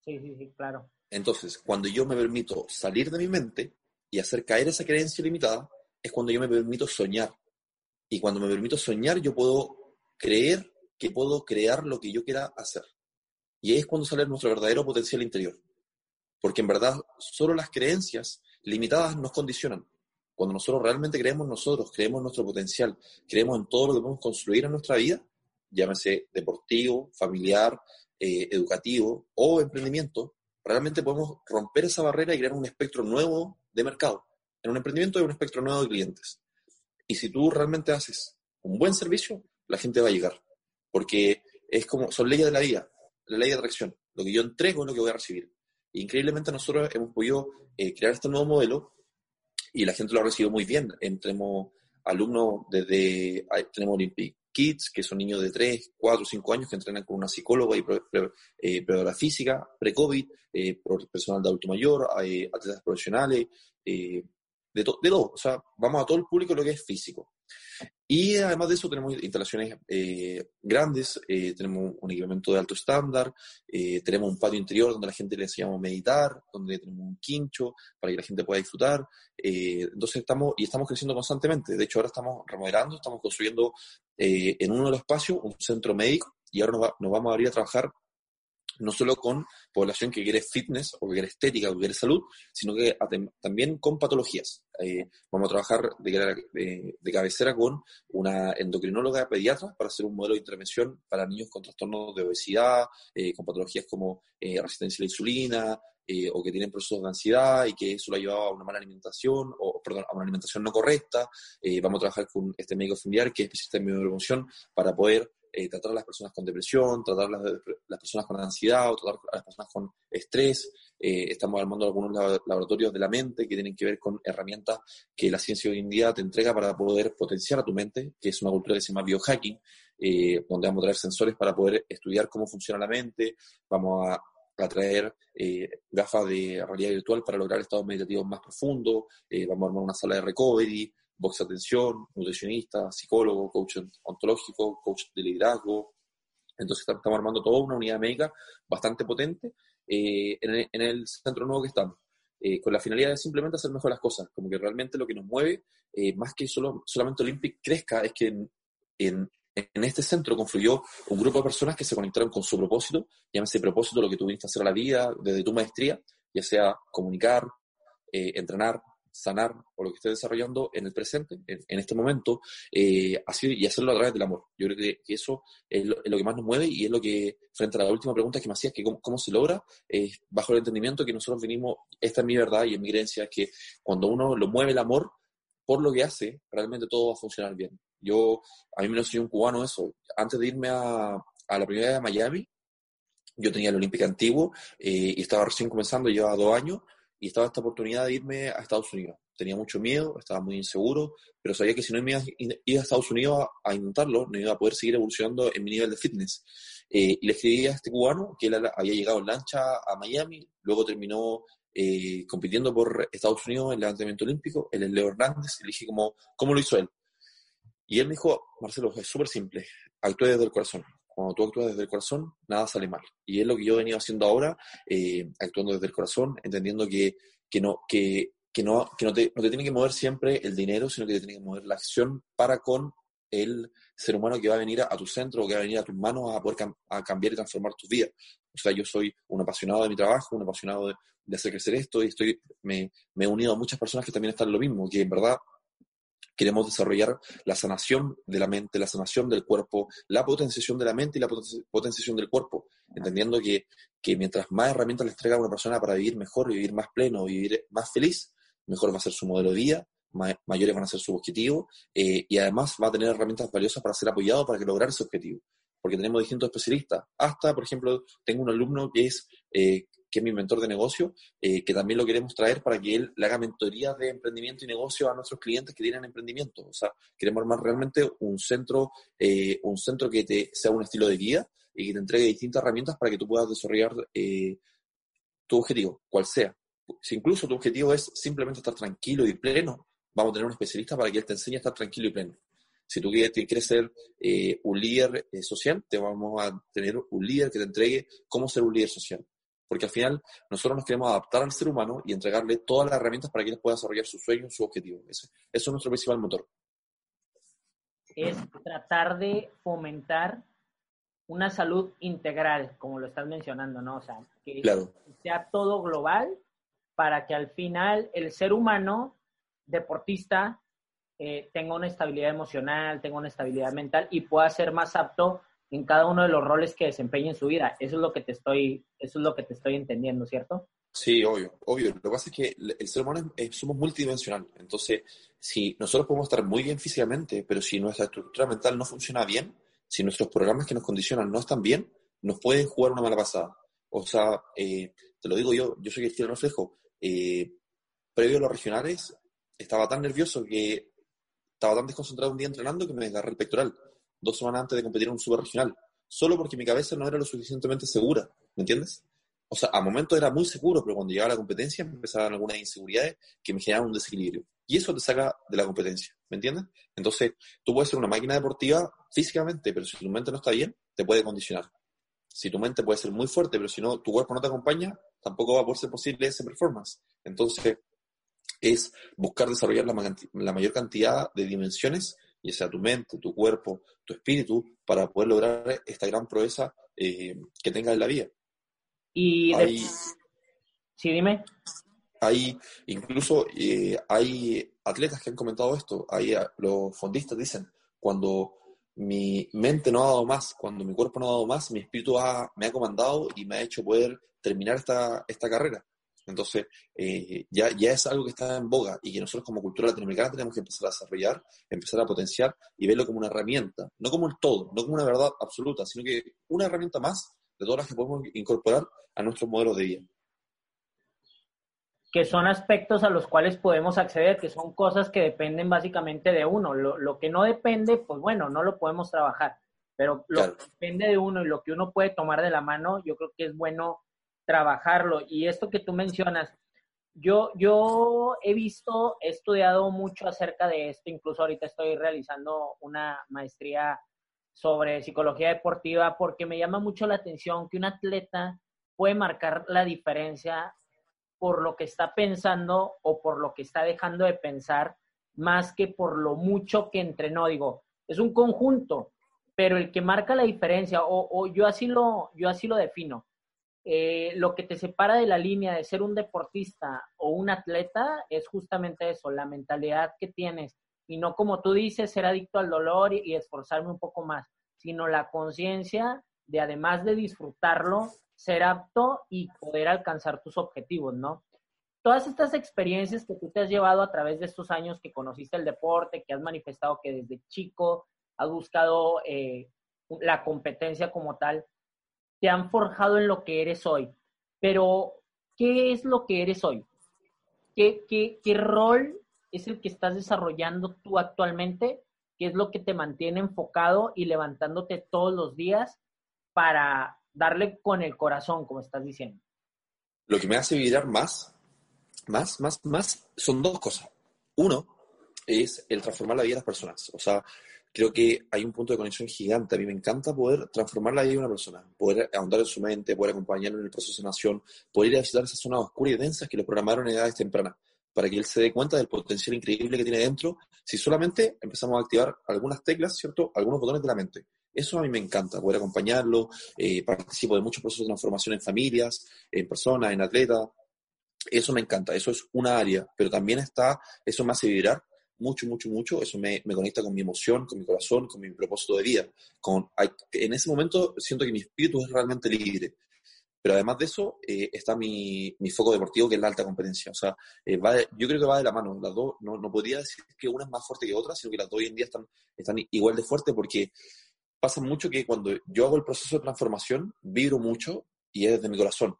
Sí, sí, sí, claro. Entonces, cuando yo me permito salir de mi mente y hacer caer esa creencia limitada, es cuando yo me permito soñar. Y cuando me permito soñar, yo puedo creer que puedo crear lo que yo quiera hacer. Y ahí es cuando sale nuestro verdadero potencial interior. Porque en verdad, solo las creencias limitadas nos condicionan. Cuando nosotros realmente creemos nosotros, creemos en nuestro potencial, creemos en todo lo que podemos construir en nuestra vida, llámese deportivo, familiar, eh, educativo o emprendimiento, realmente podemos romper esa barrera y crear un espectro nuevo de mercado. En un emprendimiento hay un espectro nuevo de clientes. Y si tú realmente haces un buen servicio, la gente va a llegar. Porque es como, son leyes de la vida, la ley de atracción. Lo que yo entrego es lo que voy a recibir. Increíblemente nosotros hemos podido eh, crear este nuevo modelo y la gente lo ha recibido muy bien. Tenemos alumnos desde, tenemos Olympic Kids, que son niños de 3, 4, 5 años que entrenan con una psicóloga y pre, física, pre-COVID, eh, personal de adulto mayor, atletas profesionales, eh, de, de todo. O sea, vamos a todo el público lo que es físico. Y además de eso tenemos instalaciones eh, grandes, eh, tenemos un equipamiento de alto estándar, eh, tenemos un patio interior donde la gente le enseñamos a meditar, donde tenemos un quincho para que la gente pueda disfrutar. entonces estamos, y estamos creciendo constantemente. De hecho, ahora estamos remodelando, estamos construyendo en uno de los espacios un centro médico y ahora nos, nos vamos a abrir a trabajar no solo con población que quiere fitness o que quiere estética o que quiere salud, sino que también con patologías. Eh, vamos a trabajar de, de, cabecera con una endocrinóloga pediatra para hacer un modelo de intervención para niños con trastornos de obesidad, eh, con patologías como eh, resistencia a la insulina, eh, o que tienen procesos de ansiedad y que eso lo ha llevado a una mala alimentación, o perdón, a una alimentación no correcta. Vamos a trabajar con este médico familiar que es especialista en biopromoción para poder eh, tratar a las personas con depresión, tratar a las, las, personas con ansiedad o tratar a las personas con estrés. estamos armando algunos laboratorios de la mente que tienen que ver con herramientas que la ciencia hoy en día te entrega para poder potenciar a tu mente, que es una cultura que se llama biohacking, donde vamos a traer sensores para poder estudiar cómo funciona la mente, vamos a traer eh, gafas de realidad virtual para lograr estados meditativos más profundos, eh, vamos a armar una sala de recovery, box atención, nutricionista, psicólogo, coach ontológico, coach de liderazgo. Entonces estamos armando toda una unidad médica bastante potente eh, en, el, centro nuevo que estamos. con la finalidad de simplemente hacer mejor las cosas, como que realmente lo que nos mueve, más que solo, solamente Olympic crezca, es que en, en este centro confluyó un grupo de personas que se conectaron con su propósito, llámese propósito lo que tú viniste a hacer a la vida desde tu maestría, ya sea comunicar, eh, entrenar, sanar o lo que estés desarrollando en el presente, en, este momento, eh, así, y hacerlo a través del amor. Yo creo que, eso es lo, que más nos mueve y es lo que, frente a la última pregunta que me hacías, que cómo, se logra, bajo el entendimiento que nosotros venimos, esta es mi verdad y en mi creencia, es que cuando uno lo mueve el amor por lo que hace, realmente todo va a funcionar bien. Yo, a mí me lo enseñó un cubano eso. Antes de irme a, a la primera de Miami, yo tenía el Olímpico antiguo eh, y estaba recién comenzando, llevaba dos años, y estaba esta oportunidad de irme a Estados Unidos. Tenía mucho miedo, estaba muy inseguro, pero sabía que si no me iba a Estados Unidos a, intentarlo, no iba a poder seguir evolucionando en mi nivel de fitness. Eh, y le escribí a este cubano que él había llegado en lancha a Miami, luego terminó eh, compitiendo por Estados Unidos en el levantamiento olímpico, él es Leo Hernández, y le dije como, ¿cómo lo hizo él? Y él me dijo, Marcelo, es súper simple, actúe desde el corazón. Cuando tú actúas desde el corazón, nada sale mal. Y es lo que yo he venido haciendo ahora, eh, actuando desde el corazón, entendiendo que, que, no, que, que, no, que no, te, no te tiene que mover siempre el dinero, sino que te tiene que mover la acción para con el ser humano que va a venir a, tu centro, que va a venir a tus manos a poder a cambiar y transformar tus vidas. O sea, yo soy un apasionado de mi trabajo, un apasionado de, de hacer crecer esto y estoy, me, me, he unido a muchas personas que también están en lo mismo, que en verdad Queremos desarrollar la sanación de la mente, la sanación del cuerpo, la potenciación de la mente y la potenciación del cuerpo, entendiendo que, que mientras más herramientas le entrega a una persona para vivir mejor, vivir más pleno, vivir más feliz, mejor va a ser su modelo de vida, mayores van a ser su objetivo eh, y además va a tener herramientas valiosas para ser apoyado para lograr ese objetivo. Porque tenemos distintos especialistas. Hasta, por ejemplo, tengo un alumno que es eh, que es mi mentor de negocio, eh, que también lo queremos traer para que él le haga mentorías de emprendimiento y negocio a nuestros clientes que tienen emprendimiento. O sea, queremos armar realmente un centro, eh, un centro que te sea un estilo de vida y que te entregue distintas herramientas para que tú puedas desarrollar eh, tu objetivo, cual sea. Si incluso tu objetivo es simplemente estar tranquilo y pleno, vamos a tener un especialista para que él te enseñe a estar tranquilo y pleno. Si tú quieres ser un líder social, te vamos a tener un líder que te entregue cómo ser un líder social porque al final nosotros nos queremos adaptar al ser humano y entregarle todas las herramientas para que él pueda desarrollar su sueño, su objetivo. Eso, es nuestro principal motor. Es tratar de fomentar una salud integral, como lo estás mencionando, ¿no? O sea, que sea todo global para que al final el ser humano, deportista, eh, tenga una estabilidad emocional, tenga una estabilidad mental y pueda ser más apto en cada uno de los roles que desempeña en su vida. Eso es lo que te estoy, eso es lo que te estoy entendiendo, ¿cierto? Sí, obvio, obvio. Lo que pasa es que el ser humano es, somos multidimensional. Entonces, si nosotros podemos estar muy bien físicamente, pero si nuestra estructura mental no funciona bien, si nuestros programas que nos condicionan no están bien, nos pueden jugar una mala pasada. O sea, eh, te lo digo yo, yo soy el fiel reflejo. Eh, previo a los regionales, estaba tan nervioso que estaba tan desconcentrado un día entrenando que me agarré el pectoral dos semanas antes de competir en un super regional, solo porque mi cabeza no era lo suficientemente segura, ¿me entiendes? O sea, a momentos era muy seguro, pero cuando llegaba a la competencia empezaban algunas inseguridades que me generaban un desequilibrio. Y eso te saca de la competencia, ¿me entiendes? Entonces, tú puedes ser una máquina deportiva físicamente, pero si tu mente no está bien, te puede condicionar. Si tu mente puede ser muy fuerte, pero si no, tu cuerpo no te acompaña, tampoco va a poder ser posible ese performance. Entonces, es buscar desarrollar la, la mayor cantidad de dimensiones ya sea tu mente, tu cuerpo, tu espíritu, para poder lograr esta gran proeza eh, que tengas en la vida. Y hay, sí, dime. Hay incluso eh, hay atletas que han comentado esto. Hay, los fondistas dicen cuando mi mente no ha dado más, cuando mi cuerpo no ha dado más, mi espíritu me ha comandado y me ha hecho poder terminar esta, esta carrera. Entonces, eh, ya, ya es algo que está en boga y que nosotros como cultura latinoamericana tenemos que empezar a desarrollar, empezar a potenciar y verlo como una herramienta, no como el todo, no como una verdad absoluta, sino que una herramienta más de todas las que podemos incorporar a nuestros modelos de vida. Que son aspectos a los cuales podemos acceder, que son cosas que dependen básicamente de uno. Lo, lo que no depende, pues bueno, no lo podemos trabajar, pero lo que depende de uno y lo que uno puede tomar de la mano, yo creo que es bueno trabajarlo. Y esto que tú mencionas, yo, yo he visto, he estudiado mucho acerca de esto, incluso ahorita estoy realizando una maestría sobre psicología deportiva porque me llama mucho la atención que un atleta puede marcar la diferencia por lo que está pensando o por lo que está dejando de pensar más que por lo mucho que entrenó. Digo, es un conjunto, pero el que marca la diferencia, o, o yo, así lo, yo así lo defino, eh, lo que te separa de la línea de ser un deportista o un atleta es justamente eso, la mentalidad que tienes. Y no como tú dices, ser adicto al dolor y, esforzarme un poco más, sino la conciencia de además de disfrutarlo, ser apto y poder alcanzar tus objetivos, ¿no? Todas estas experiencias que tú te has llevado a través de estos años que conociste el deporte, que has manifestado que desde chico has buscado eh, la competencia como tal, te han forjado en lo que eres hoy. Pero, ¿qué es lo que eres hoy? ¿Qué, qué, rol es el que estás desarrollando tú actualmente? ¿Qué es lo que te mantiene enfocado y levantándote todos los días para darle con el corazón, como estás diciendo? Lo que me hace vibrar más, más, más, más, son dos cosas. Uno es el transformar la vida de las personas. O sea, creo que hay un punto de conexión gigante. A mí me encanta poder transformar la vida de una persona, poder ahondar en su mente, poder acompañarlo en el proceso de sanación, poder ir a visitar esas zonas oscuras y densas que lo programaron en edades tempranas, para que él se dé cuenta del potencial increíble que tiene dentro, si solamente empezamos a activar algunas teclas, ¿cierto? Algunos botones de la mente. Eso a mí me encanta, poder acompañarlo, eh, participo de muchos procesos de transformación en familias, en personas, en atletas. Eso me encanta, eso es una área, pero también está, eso me hace vibrar mucho, mucho, mucho, eso me, me, conecta con mi emoción, con mi corazón, con mi propósito de vida. Con, en ese momento siento que mi espíritu es realmente libre. Pero además de eso, eh, está mi, mi, foco deportivo, que es la alta competencia. O sea, eh, va yo creo que va de la mano. Las dos, no, no, podría decir que una es más fuerte que otra, sino que las dos hoy en día están, están igual de fuertes porque pasa mucho que cuando yo hago el proceso de transformación, vibro mucho y es desde mi corazón.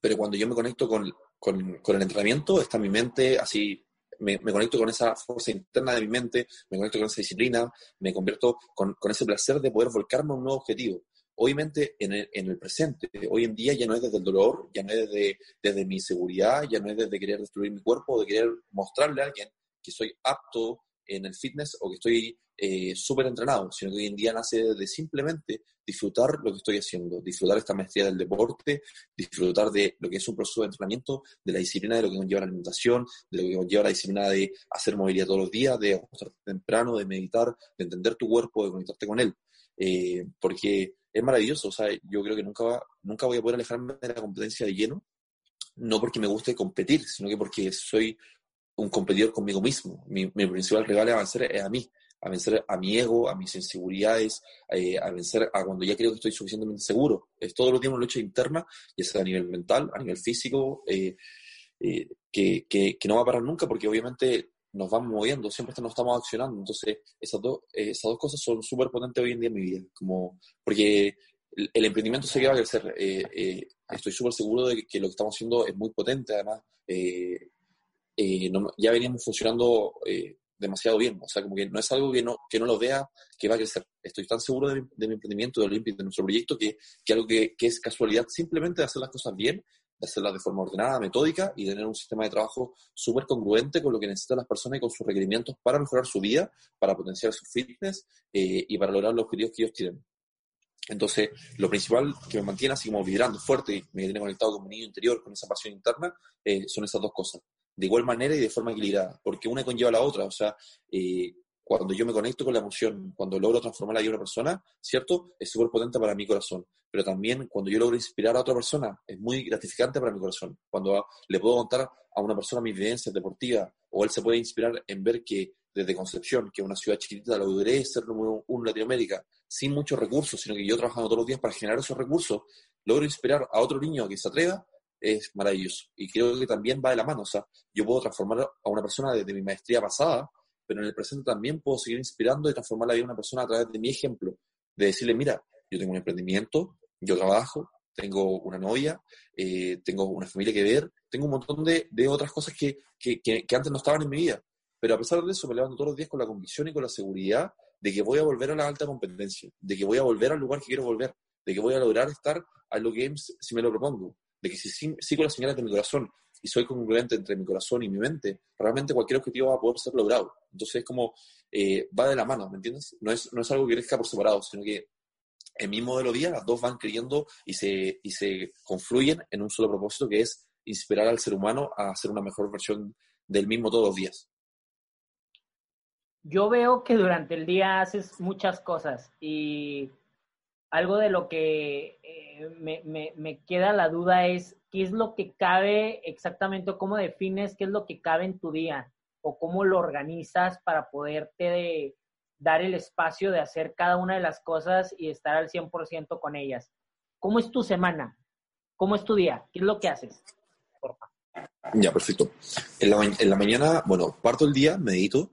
Pero cuando yo me conecto con, con, con el entrenamiento, está mi mente así me, conecto con esa fuerza interna de mi mente, me conecto con esa disciplina, me convierto con, ese placer de poder volcarme a un nuevo objetivo. Obviamente en el, en el, presente, hoy en día ya no es desde el dolor, ya no es desde, desde mi seguridad, ya no es desde querer destruir mi cuerpo, de querer mostrarle a alguien que soy apto en el fitness o que estoy eh, súper entrenado, sino que hoy en día nace de simplemente disfrutar lo que estoy haciendo, disfrutar esta maestría del deporte, disfrutar de lo que es un proceso de entrenamiento, de la disciplina de lo que conlleva la alimentación, de lo que conlleva la disciplina de hacer movilidad todos los días, de acostarte temprano, de meditar, de entender tu cuerpo, de conectarte con él. Eh, porque es maravilloso, o sea, yo creo que nunca, nunca voy a poder alejarme de la competencia de lleno, no porque me guste competir, sino que porque soy un competidor conmigo mismo. Mi, mi principal rival a vencer es a mí, a vencer a mi ego, a mis inseguridades, eh, a vencer a cuando ya creo que estoy suficientemente seguro. Es todo lo que hemos lucha interna, ya sea a nivel mental, a nivel físico, eh, eh, que, que, que, no va a parar nunca porque obviamente nos vamos moviendo, siempre nos estamos accionando. Entonces, esas, dos esas dos cosas son súper potentes hoy en día en mi vida, como, porque el, el emprendimiento se va a crecer. estoy súper seguro de que, lo que estamos haciendo es muy potente, además. ya veníamos funcionando demasiado bien. O sea, como que no es algo que no, que no lo vea que va a crecer. Estoy tan seguro de mi, emprendimiento, de Olympic, de nuestro proyecto, que, que algo que, que, es casualidad simplemente de hacer las cosas bien, de hacerlas de forma ordenada, metódica y tener un sistema de trabajo súper congruente con lo que necesitan las personas y con sus requerimientos para mejorar su vida, para potenciar su fitness eh, y para lograr los objetivos que ellos tienen. Entonces, lo principal que me mantiene así como vibrando fuerte y me tiene conectado con mi niño interior, con esa pasión interna, eh, son esas dos cosas de igual manera y de forma equilibrada, porque una conlleva a la otra. O sea, eh, cuando yo me conecto con la emoción, cuando logro transformar la vida de una persona, ¿cierto? Es súper potente para mi corazón. Pero también cuando yo logro inspirar a otra persona, es muy gratificante para mi corazón. Cuando le puedo contar a una persona mis vivencias deportivas, o él se puede inspirar en ver que desde Concepción, que es una ciudad chiquitita, logré ser número un Latinoamérica, sin muchos recursos, sino que yo trabajando todos los días para generar esos recursos, logro inspirar a otro niño a que se atreva, es maravilloso. Y creo que también va de la mano. O sea, yo puedo transformar a una persona desde mi maestría pasada, pero en el presente también puedo seguir inspirando y transformar la vida de una persona a través de mi ejemplo. De decirle, mira, yo tengo un emprendimiento, yo trabajo, tengo una novia, eh, tengo una familia que ver, tengo un montón de, de otras cosas que, que, que, que, antes no estaban en mi vida. Pero a pesar de eso, me levanto todos los días con la convicción y con la seguridad de que voy a volver a la alta competencia, de que voy a volver al lugar que quiero volver, de que voy a lograr estar a los games si me lo propongo, de que si sigo las señales de mi corazón y soy congruente entre mi corazón y mi mente, realmente cualquier objetivo va a poder ser logrado. Entonces es como, eh, va de la mano, ¿me entiendes? No es, no es algo que crezca por separado, sino que en mi modelo de vida las dos van creyendo y se, y se confluyen en un solo propósito que es inspirar al ser humano a ser una mejor versión del mismo todos los días. Yo veo que durante el día haces muchas cosas y algo de lo que eh, me, me, me, queda la duda es qué es lo que cabe exactamente, cómo defines qué es lo que cabe en tu día o cómo lo organizas para poderte dar el espacio de hacer cada una de las cosas y estar al 100% con ellas. ¿Cómo es tu semana? ¿Cómo es tu día? ¿Qué es lo que haces? Ya, perfecto. En la, en la mañana, bueno, parto el día, medito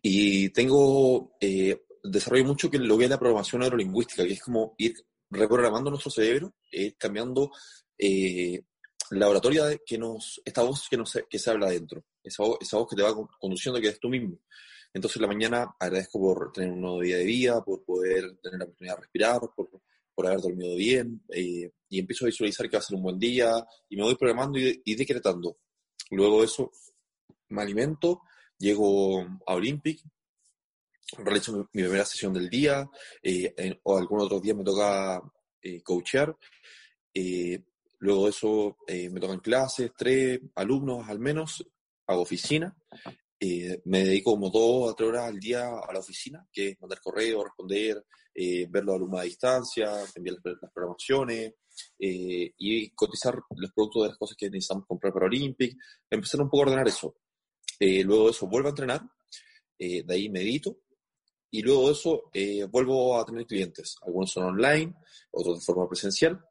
y tengo, eh, desarrollo mucho que lo que es la programación neurolingüística, que es como ir reprogramando nuestro cerebro, ir cambiando eh, la oratoria que nos, esta voz que, nos, que se habla adentro, esa esa voz que te va conduciendo, que eres tú mismo. Entonces, la mañana agradezco por tener un nuevo día de vida, por poder tener la oportunidad de respirar, por, por haber dormido bien, eh, y empiezo a visualizar que va a ser un buen día, y me voy programando y, y decretando. Luego de eso, me alimento, llego a Olympic, realizo mi, primera sesión del día, eh, en, o algunos otros días me toca eh, coachear. Eh, luego de eso eh, me tocan clases, tres alumnos al menos, hago oficina. Eh, me dedico como dos a tres horas al día a la oficina, que es mandar correo, responder, ver los alumnos a distancia, enviar las, las programaciones, y cotizar los productos de las cosas que necesitamos comprar para Olympic, empezar un poco a ordenar eso. luego de eso vuelvo a entrenar, de ahí medito, y luego de eso eh, vuelvo a tener clientes. Algunos son online, otros de forma presencial.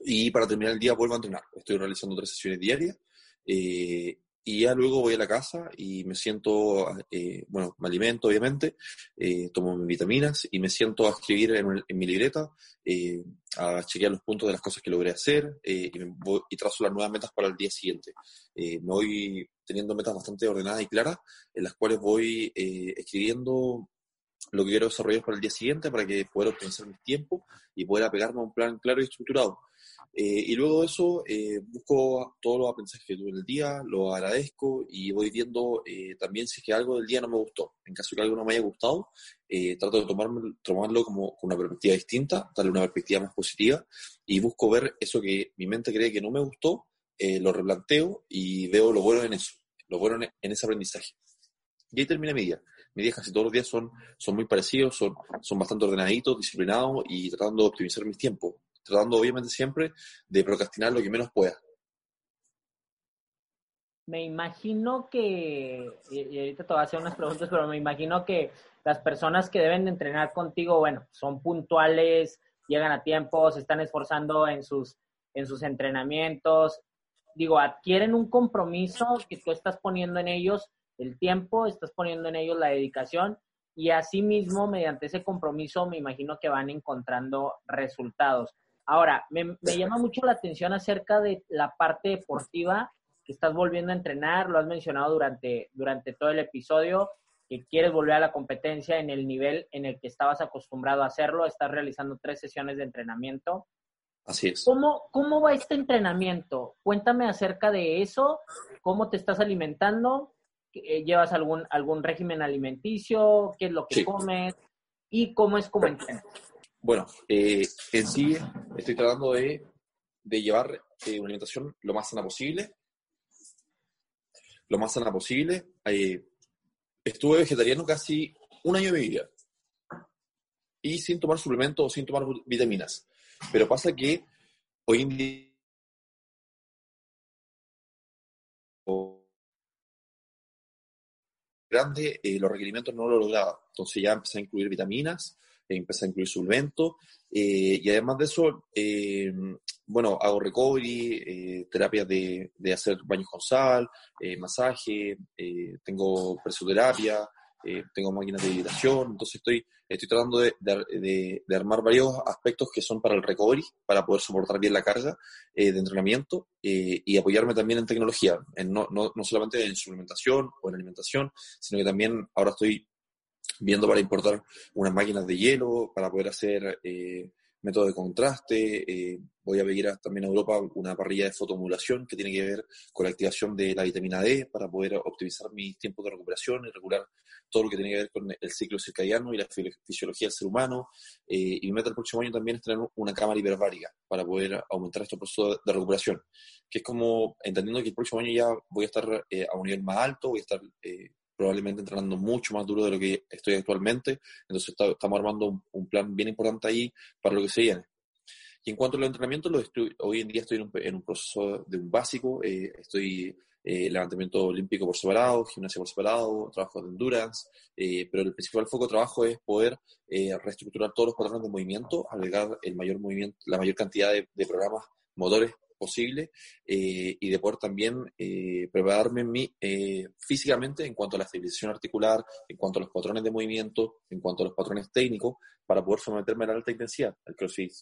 Y para terminar el día vuelvo a entrenar. Estoy realizando tres sesiones diarias. Eh, y ya luego voy a la casa y me siento, eh, bueno, me alimento obviamente, eh, tomo mis vitaminas y me siento a escribir en, mi libreta, eh, a chequear los puntos de las cosas que logré hacer y, voy, y, trazo las nuevas metas para el día siguiente. me voy teniendo metas bastante ordenadas y claras, en las cuales voy escribiendo lo que quiero desarrollar para el día siguiente para que pueda optimizar mis tiempos y poder apegarme a un plan claro y estructurado. Eh, y luego de eso, eh, busco todos los aprendizajes que tuve en el día, lo agradezco y voy viendo eh, también si es que algo del día no me gustó. En caso de que algo no me haya gustado, eh, trato de tomarme, tomarlo como con una perspectiva distinta, darle una perspectiva más positiva y busco ver eso que mi mente cree que no me gustó, eh, lo replanteo y veo lo bueno en eso, lo bueno en, ese aprendizaje. Y ahí termina mi día. Mi día casi todos los días son, son muy parecidos, son, son bastante ordenaditos, disciplinados y tratando de optimizar mis tiempos tratando obviamente siempre de procrastinar lo que menos pueda. Me imagino que, y ahorita te voy a hacer unas preguntas, pero me imagino que las personas que deben de entrenar contigo, bueno, son puntuales, llegan a tiempo, se están esforzando en sus, en sus entrenamientos. Digo, adquieren un compromiso que tú estás poniendo en ellos el tiempo, estás poniendo en ellos la dedicación y asimismo, mediante ese compromiso, me imagino que van encontrando resultados. Ahora, me, me, llama mucho la atención acerca de la parte deportiva que estás volviendo a entrenar, lo has mencionado durante, durante todo el episodio, que quieres volver a la competencia en el nivel en el que estabas acostumbrado a hacerlo, estás realizando tres sesiones de entrenamiento. Así es. ¿Cómo, cómo va este entrenamiento? Cuéntame acerca de eso, cómo te estás alimentando, llevas algún, algún régimen alimenticio, qué es lo que sí. comes y cómo es como entrenas. Bueno, eh, en sí estoy tratando de, llevar eh, una alimentación lo más sana posible. Lo más sana posible. Eh, estuve vegetariano casi un año de vida. Y sin tomar suplementos o sin tomar vitaminas. Pero pasa que hoy en día grande, eh, los requerimientos no lo lograba. Entonces ya empecé a incluir vitaminas, empecé a incluir suplemento. y además de eso, bueno, hago recovery, terapias de, de, hacer baños con sal, masaje, tengo presoterapia, eh, tengo máquinas de vibración, entonces estoy, estoy tratando de, de, de, armar varios aspectos que son para el recovery, para poder soportar bien la carga eh, de entrenamiento eh, y apoyarme también en tecnología, en no, no, no, solamente en suplementación o en alimentación, sino que también ahora estoy viendo para importar unas máquinas de hielo, para poder hacer método de contraste. Eh, voy a pedir también a Europa una parrilla de fotomodulación que tiene que ver con la activación de la vitamina D para poder optimizar mis tiempos de recuperación y regular todo lo que tiene que ver con el ciclo circadiano y la fisiología del ser humano. Eh, y mi meta el próximo año también es tener una cámara hiperbárica para poder aumentar estos procesos de recuperación, que es como entendiendo que el próximo año ya voy a estar eh, a un nivel más alto, voy a estar probablemente entrenando mucho más duro de lo que estoy actualmente. Entonces estamos armando un, plan bien importante ahí para lo que se viene. Y en cuanto al entrenamiento, lo estoy, hoy en día estoy en un, proceso de un básico. Eh, estoy eh, levantamiento olímpico por separado, gimnasia por separado, trabajo de endurance, eh, pero el principal foco de trabajo es poder reestructurar todos los patrones de movimiento, agregar el mayor movimiento, la mayor cantidad de programas motores posible eh, y de poder también eh, prepararme mí, eh, físicamente en cuanto a la estabilización articular, en cuanto a los patrones de movimiento, en cuanto a los patrones técnicos, para poder someterme a la alta intensidad. CrossFit,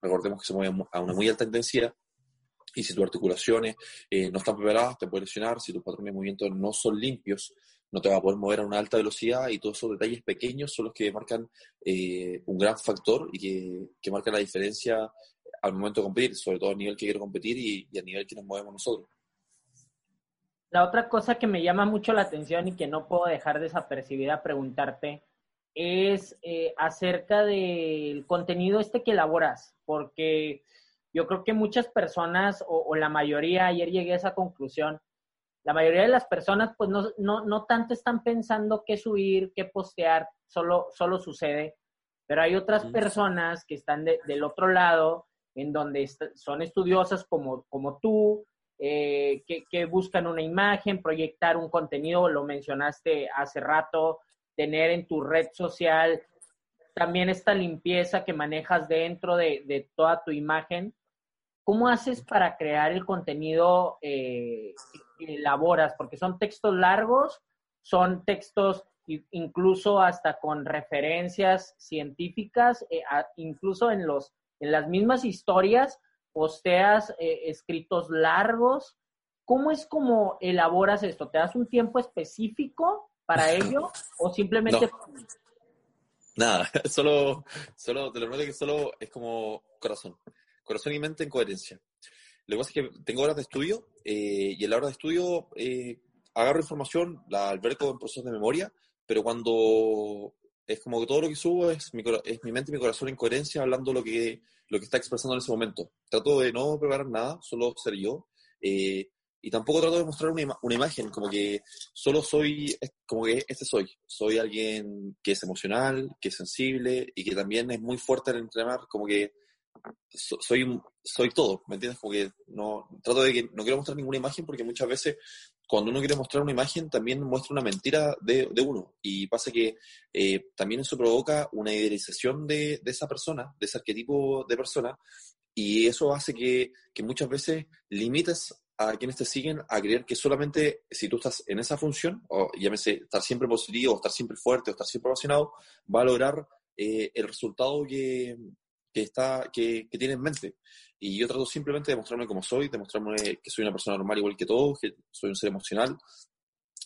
recordemos que se mueve a una muy alta intensidad, y si tus articulaciones no están preparadas, te puede lesionar. Si tus patrones de movimiento no son limpios, no te va a poder mover a una alta velocidad. Y todos esos detalles pequeños son los que marcan un gran factor y que, que marcan la diferencia al momento de competir, sobre todo a nivel que quiero competir y, a nivel que nos movemos nosotros. La otra cosa que me llama mucho la atención y que no puedo dejar desapercibida preguntarte es eh, acerca del contenido este que elaboras, porque yo creo que muchas personas, o, la mayoría, ayer llegué a esa conclusión, la mayoría de las personas pues no, no, no tanto están pensando qué subir, qué postear, solo, solo sucede, pero hay otras personas que están del otro lado en donde son estudiosas como, como tú, eh, que, buscan una imagen, proyectar un contenido, lo mencionaste hace rato, tener en tu red social también esta limpieza que manejas dentro de, toda tu imagen. ¿Cómo haces para crear el contenido eh, que elaboras? Porque son textos largos, son textos incluso hasta con referencias científicas, eh, incluso en los en las mismas historias posteas eh, escritos largos. ¿Cómo es como elaboras esto? ¿Te das un tiempo específico para (laughs) ello o simplemente... Nada, (laughs) solo, solo, te lo prometo que solo es como corazón. Corazón y mente en coherencia. Lo que pasa es que tengo horas de estudio eh, y en la hora de estudio eh, agarro información, la albergo en procesos de memoria, pero cuando es como que todo lo que subo es mi, es mi mente y mi corazón en coherencia hablando lo que, lo que está expresando en ese momento. Trato de no preparar nada, solo ser yo. Eh, y tampoco trato de mostrar una, una, imagen, como que solo soy, como que este soy. Soy alguien que es emocional, que es sensible y que también es muy fuerte en entrenar, como que soy, soy todo, ¿me entiendes? Como que no, trato de que no quiero mostrar ninguna imagen porque muchas veces cuando uno quiere mostrar una imagen también muestra una mentira de, uno. Y pasa que eh, también eso provoca una idealización de, esa persona, de ese arquetipo de persona y eso hace que, que muchas veces limites a quienes te siguen a creer que solamente si tú estás en esa función, o llámese estar siempre positivo, o estar siempre fuerte, o estar siempre apasionado, va a lograr eh, el resultado que, que, está, que, que tiene en mente. Y yo trato simplemente de mostrarme como soy, de mostrarme que soy una persona normal igual que todos, que soy un ser emocional,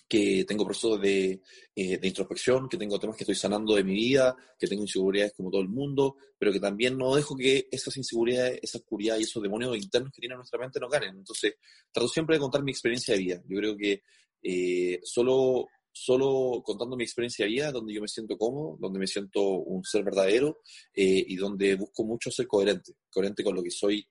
que tengo procesos de, eh, de, introspección, que tengo temas que estoy sanando de mi vida, que tengo inseguridades como todo el mundo, pero que también no dejo que esas inseguridades, esa oscuridad y esos demonios internos que tiene nuestra mente no ganen. Entonces, trato siempre de contar mi experiencia de vida. Yo creo que eh, solo solo contando mi experiencia de vida, donde yo me siento cómodo, donde me siento un ser verdadero eh, y donde busco mucho ser coherente, coherente con lo que soy,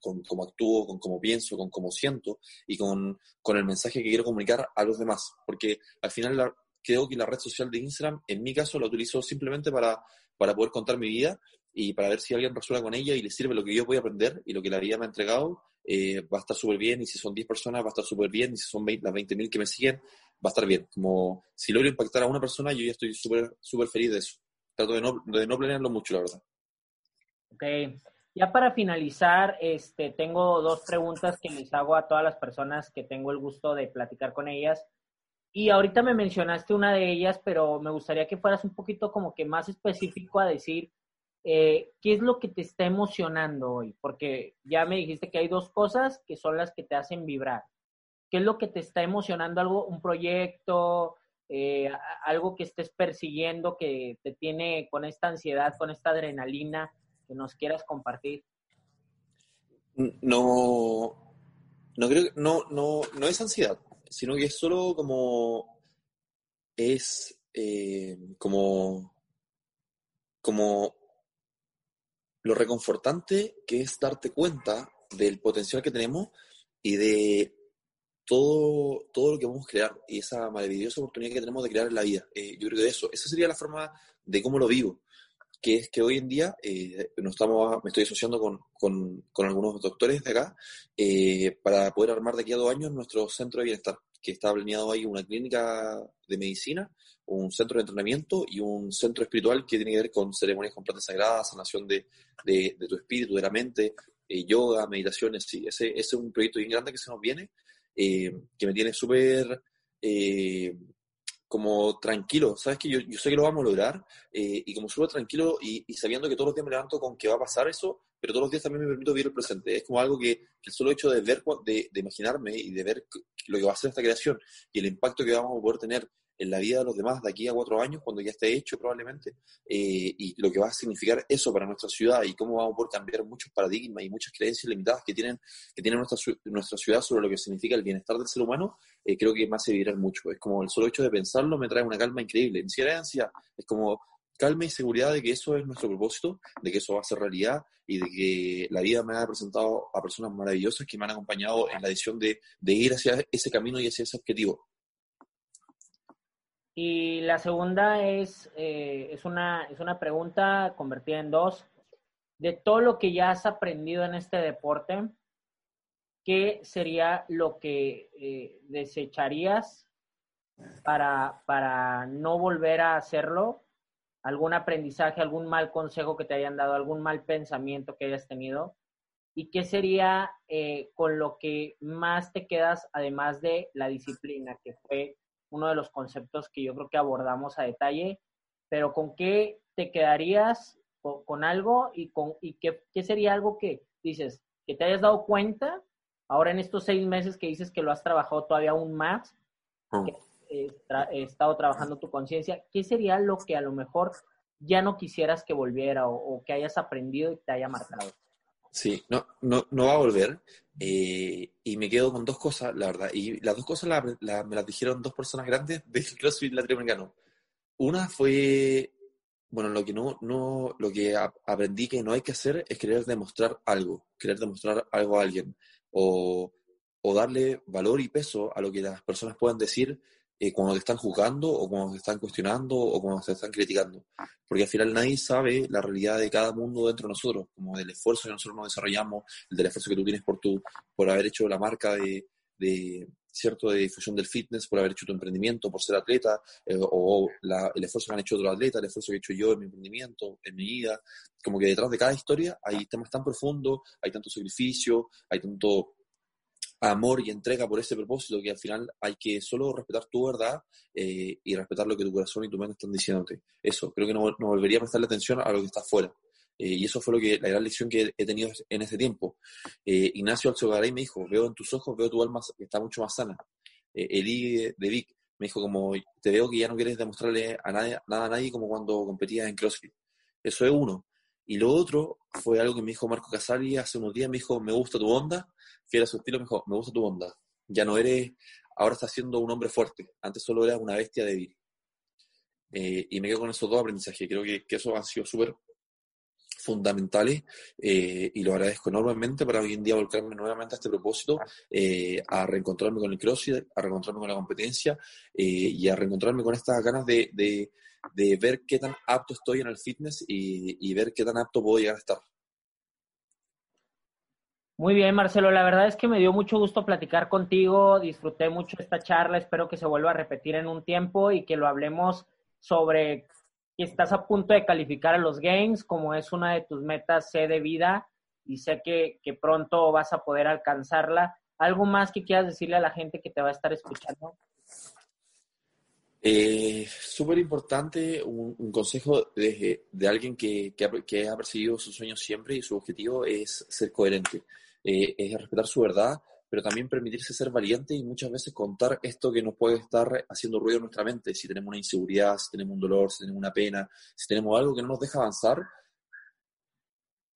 con cómo actúo, con cómo pienso, con cómo siento y con, con el mensaje que quiero comunicar a los demás. Porque al final creo que la red social de Instagram, en mi caso, la utilizo simplemente para, para poder contar mi vida y para ver si alguien resuelve con ella y le sirve lo que yo voy a aprender y lo que la vida me ha entregado, eh, va a estar súper bien. Y si son 10 personas, va a estar súper bien. Y si son 20, las 20.000 que me siguen, va a estar bien. Como si logro impactar a una persona, yo ya estoy súper súper feliz de eso. Trato de no, de no planearlo mucho, la verdad. Ok. Ya para finalizar, este, tengo dos preguntas que les hago a todas las personas que tengo el gusto de platicar con ellas. Y ahorita me mencionaste una de ellas, pero me gustaría que fueras un poquito como que más específico a decir eh, qué es lo que te está emocionando hoy, porque ya me dijiste que hay dos cosas que son las que te hacen vibrar. ¿Qué es lo que te está emocionando? ¿Algo, un proyecto, eh, algo que estés persiguiendo que te tiene con esta ansiedad, con esta adrenalina que nos quieras compartir? No, no creo no, no, no es ansiedad sino que es solo como es eh, como como lo reconfortante que es darte cuenta del potencial que tenemos y de todo, todo lo que a crear y esa maravillosa oportunidad que tenemos de crear en la vida. Eh, yo creo que eso, esa sería la forma de cómo lo vivo, que es que hoy en día eh, nos estamos, me estoy asociando con, con, con algunos doctores de acá para poder armar de aquí a dos años nuestro centro de bienestar que está planeado ahí una clínica de medicina, un centro de entrenamiento y un centro espiritual que tiene que ver con ceremonias con plantas sagradas, sanación de, de, tu espíritu, de la mente, eh, yoga, meditaciones, sí, ese, ese, es un proyecto bien grande que se nos viene, eh, que me tiene súper eh, como tranquilo, sabes que yo, yo, sé que lo vamos a lograr y como súper tranquilo y, sabiendo que todos los días me levanto con que va a pasar eso, pero todos los días también me permito vivir el presente. Es como algo que, el solo hecho de ver, de, de, imaginarme y de ver lo que va a ser esta creación y el impacto que vamos a poder tener en la vida de los demás de aquí a cuatro años, cuando ya esté hecho probablemente, eh, y lo que va a significar eso para nuestra ciudad y cómo vamos a cambiar muchos paradigmas y muchas creencias limitadas que tienen, que tiene nuestra, nuestra ciudad sobre lo que significa el bienestar del ser humano, eh, creo que me hace vibrar mucho. Es como el solo hecho de pensarlo me trae una calma increíble. Siquiera ansia, es como calma y seguridad de que eso es nuestro propósito, de que eso va a ser realidad y de que la vida me ha presentado a personas maravillosas que me han acompañado en la decisión de, de ir hacia ese camino y hacia ese objetivo. Y la segunda es, eh, es, una, es una pregunta convertida en dos. De todo lo que ya has aprendido en este deporte, ¿qué sería lo que eh, desecharías para, para no volver a hacerlo algún aprendizaje, algún mal consejo que te hayan dado, algún mal pensamiento que hayas tenido? ¿Y qué sería eh, con lo que más te quedas, además de la disciplina, que fue uno de los conceptos que yo creo que abordamos a detalle? Pero ¿con qué te quedarías con, algo y, con, y qué, qué sería algo que dices, que te hayas dado cuenta ahora en estos seis meses que dices que lo has trabajado todavía aún más, oh he estado trabajando tu conciencia, ¿qué sería lo que a lo mejor ya no quisieras que volviera o, que hayas aprendido y te haya marcado? Sí, no, no, no va a volver. Eh, y me quedo con dos cosas, la verdad. Y las dos cosas me las dijeron dos personas grandes (laughs) del CrossFit latinoamericano. Una fue, bueno, lo que no, no, lo que aprendí que no hay que hacer es querer demostrar algo, querer demostrar algo a alguien, o, o darle valor y peso a lo que las personas puedan decir eh, cuando te están juzgando o cuando te están cuestionando o cuando te están criticando. Porque al final nadie sabe la realidad de cada mundo dentro de nosotros, como del esfuerzo que nosotros nos desarrollamos, el del esfuerzo que tú tienes por, tu, por haber hecho la marca de, de cierto de difusión del fitness, por haber hecho tu emprendimiento, por ser atleta, eh, o el esfuerzo que han hecho otros atletas, el esfuerzo que he hecho yo en mi emprendimiento, en mi vida, como que detrás de cada historia hay temas tan profundos, hay tanto sacrificio, hay tanto amor y entrega por ese propósito que al final hay que solo respetar tu verdad eh, y respetar lo que tu corazón y tu mente están diciéndote. Eso, creo que no, no volvería a prestarle atención a lo que está afuera. Eh, y eso fue lo que la gran lección que he tenido en ese tiempo. Eh, Ignacio Alzogaray me dijo, veo en tus ojos, veo tu alma que está mucho más sana. Eh, Eli de Vic me dijo como, te veo que ya no quieres demostrarle a nadie, nada a nadie como cuando competías en CrossFit. Eso es uno. Y lo otro fue algo que me dijo Marco Casali hace unos días, me dijo, me gusta tu onda, fiel a su estilo, me dijo, me gusta tu onda. Ya no eres, ahora estás siendo un hombre fuerte, antes solo eras una bestia débil. Eh, y me quedo con esos dos aprendizajes, creo que, que eso han sido súper fundamentales eh, y lo agradezco enormemente para hoy en día volcarme nuevamente a este propósito, eh, a reencontrarme con el CrossFit, a reencontrarme con la competencia y a reencontrarme con estas ganas de ver qué tan apto estoy en el fitness y, ver qué tan apto puedo llegar a estar. Muy bien, Marcelo. La verdad es que me dio mucho gusto platicar contigo. Disfruté mucho esta charla. Espero que se vuelva a repetir en un tiempo y que lo hablemos sobre y estás a punto de calificar a los Games, como es una de tus metas, sé de vida y sé que, que pronto vas a poder alcanzarla. ¿Algo más que quieras decirle a la gente que te va a estar escuchando? Eh, Súper importante, un, consejo de, alguien que, ha, que, perseguido sus sueños siempre y su objetivo es ser coherente, eh, es respetar su verdad, pero también permitirse ser valiente y muchas veces contar esto que nos puede estar haciendo ruido en nuestra mente, si tenemos una inseguridad, si tenemos un dolor, si tenemos una pena, si tenemos algo que no nos deja avanzar,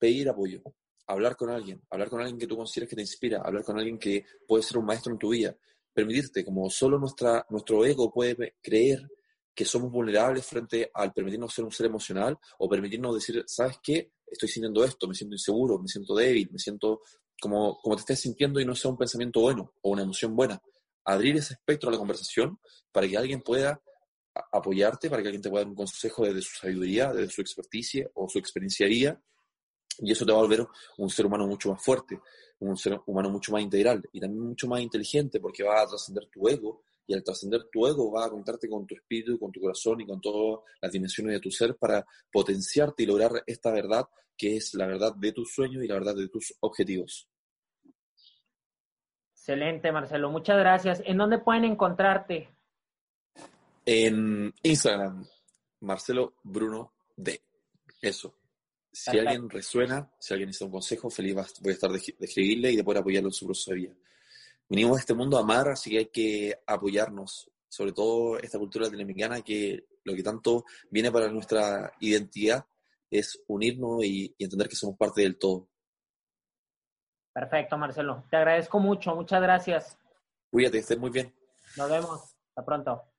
pedir apoyo, hablar con alguien, hablar con alguien que tú consideres que te inspira, hablar con alguien que puede ser un maestro en tu vida, permitirte, como solo nuestra, nuestro ego puede creer que somos vulnerables frente al permitirnos ser un ser emocional o permitirnos decir, ¿sabes qué? Estoy sintiendo esto, me siento inseguro, me siento débil, me siento como, como te estés sintiendo y no sea un pensamiento bueno o una emoción buena. Abrir ese espectro a la conversación para que alguien pueda apoyarte, para que alguien te pueda dar un consejo desde su sabiduría, desde su experticia o su experienciaría, y eso te va a volver un ser humano mucho más fuerte un ser humano mucho más integral y también mucho más inteligente porque va a trascender tu ego y al trascender tu ego va a contarte con tu espíritu, con tu corazón y con todas las dimensiones de tu ser para potenciarte y lograr esta verdad que es la verdad de tus sueños y la verdad de tus objetivos. Excelente, Marcelo. Muchas gracias. ¿En dónde pueden encontrarte? En Instagram, Marcelo Bruno D. Eso. Si alguien resuena, si alguien necesita un consejo, feliz voy a estar de, escribirle y de poder apoyarlo en su proceso de vida. Venimos a este mundo a amar, así que hay que apoyarnos, sobre todo esta cultura latinoamericana que lo que tanto viene para nuestra identidad es unirnos y, y entender que somos parte del todo. Perfecto, Marcelo. Te agradezco mucho. Muchas gracias. Cuídate, estés muy bien. Nos vemos. Hasta pronto.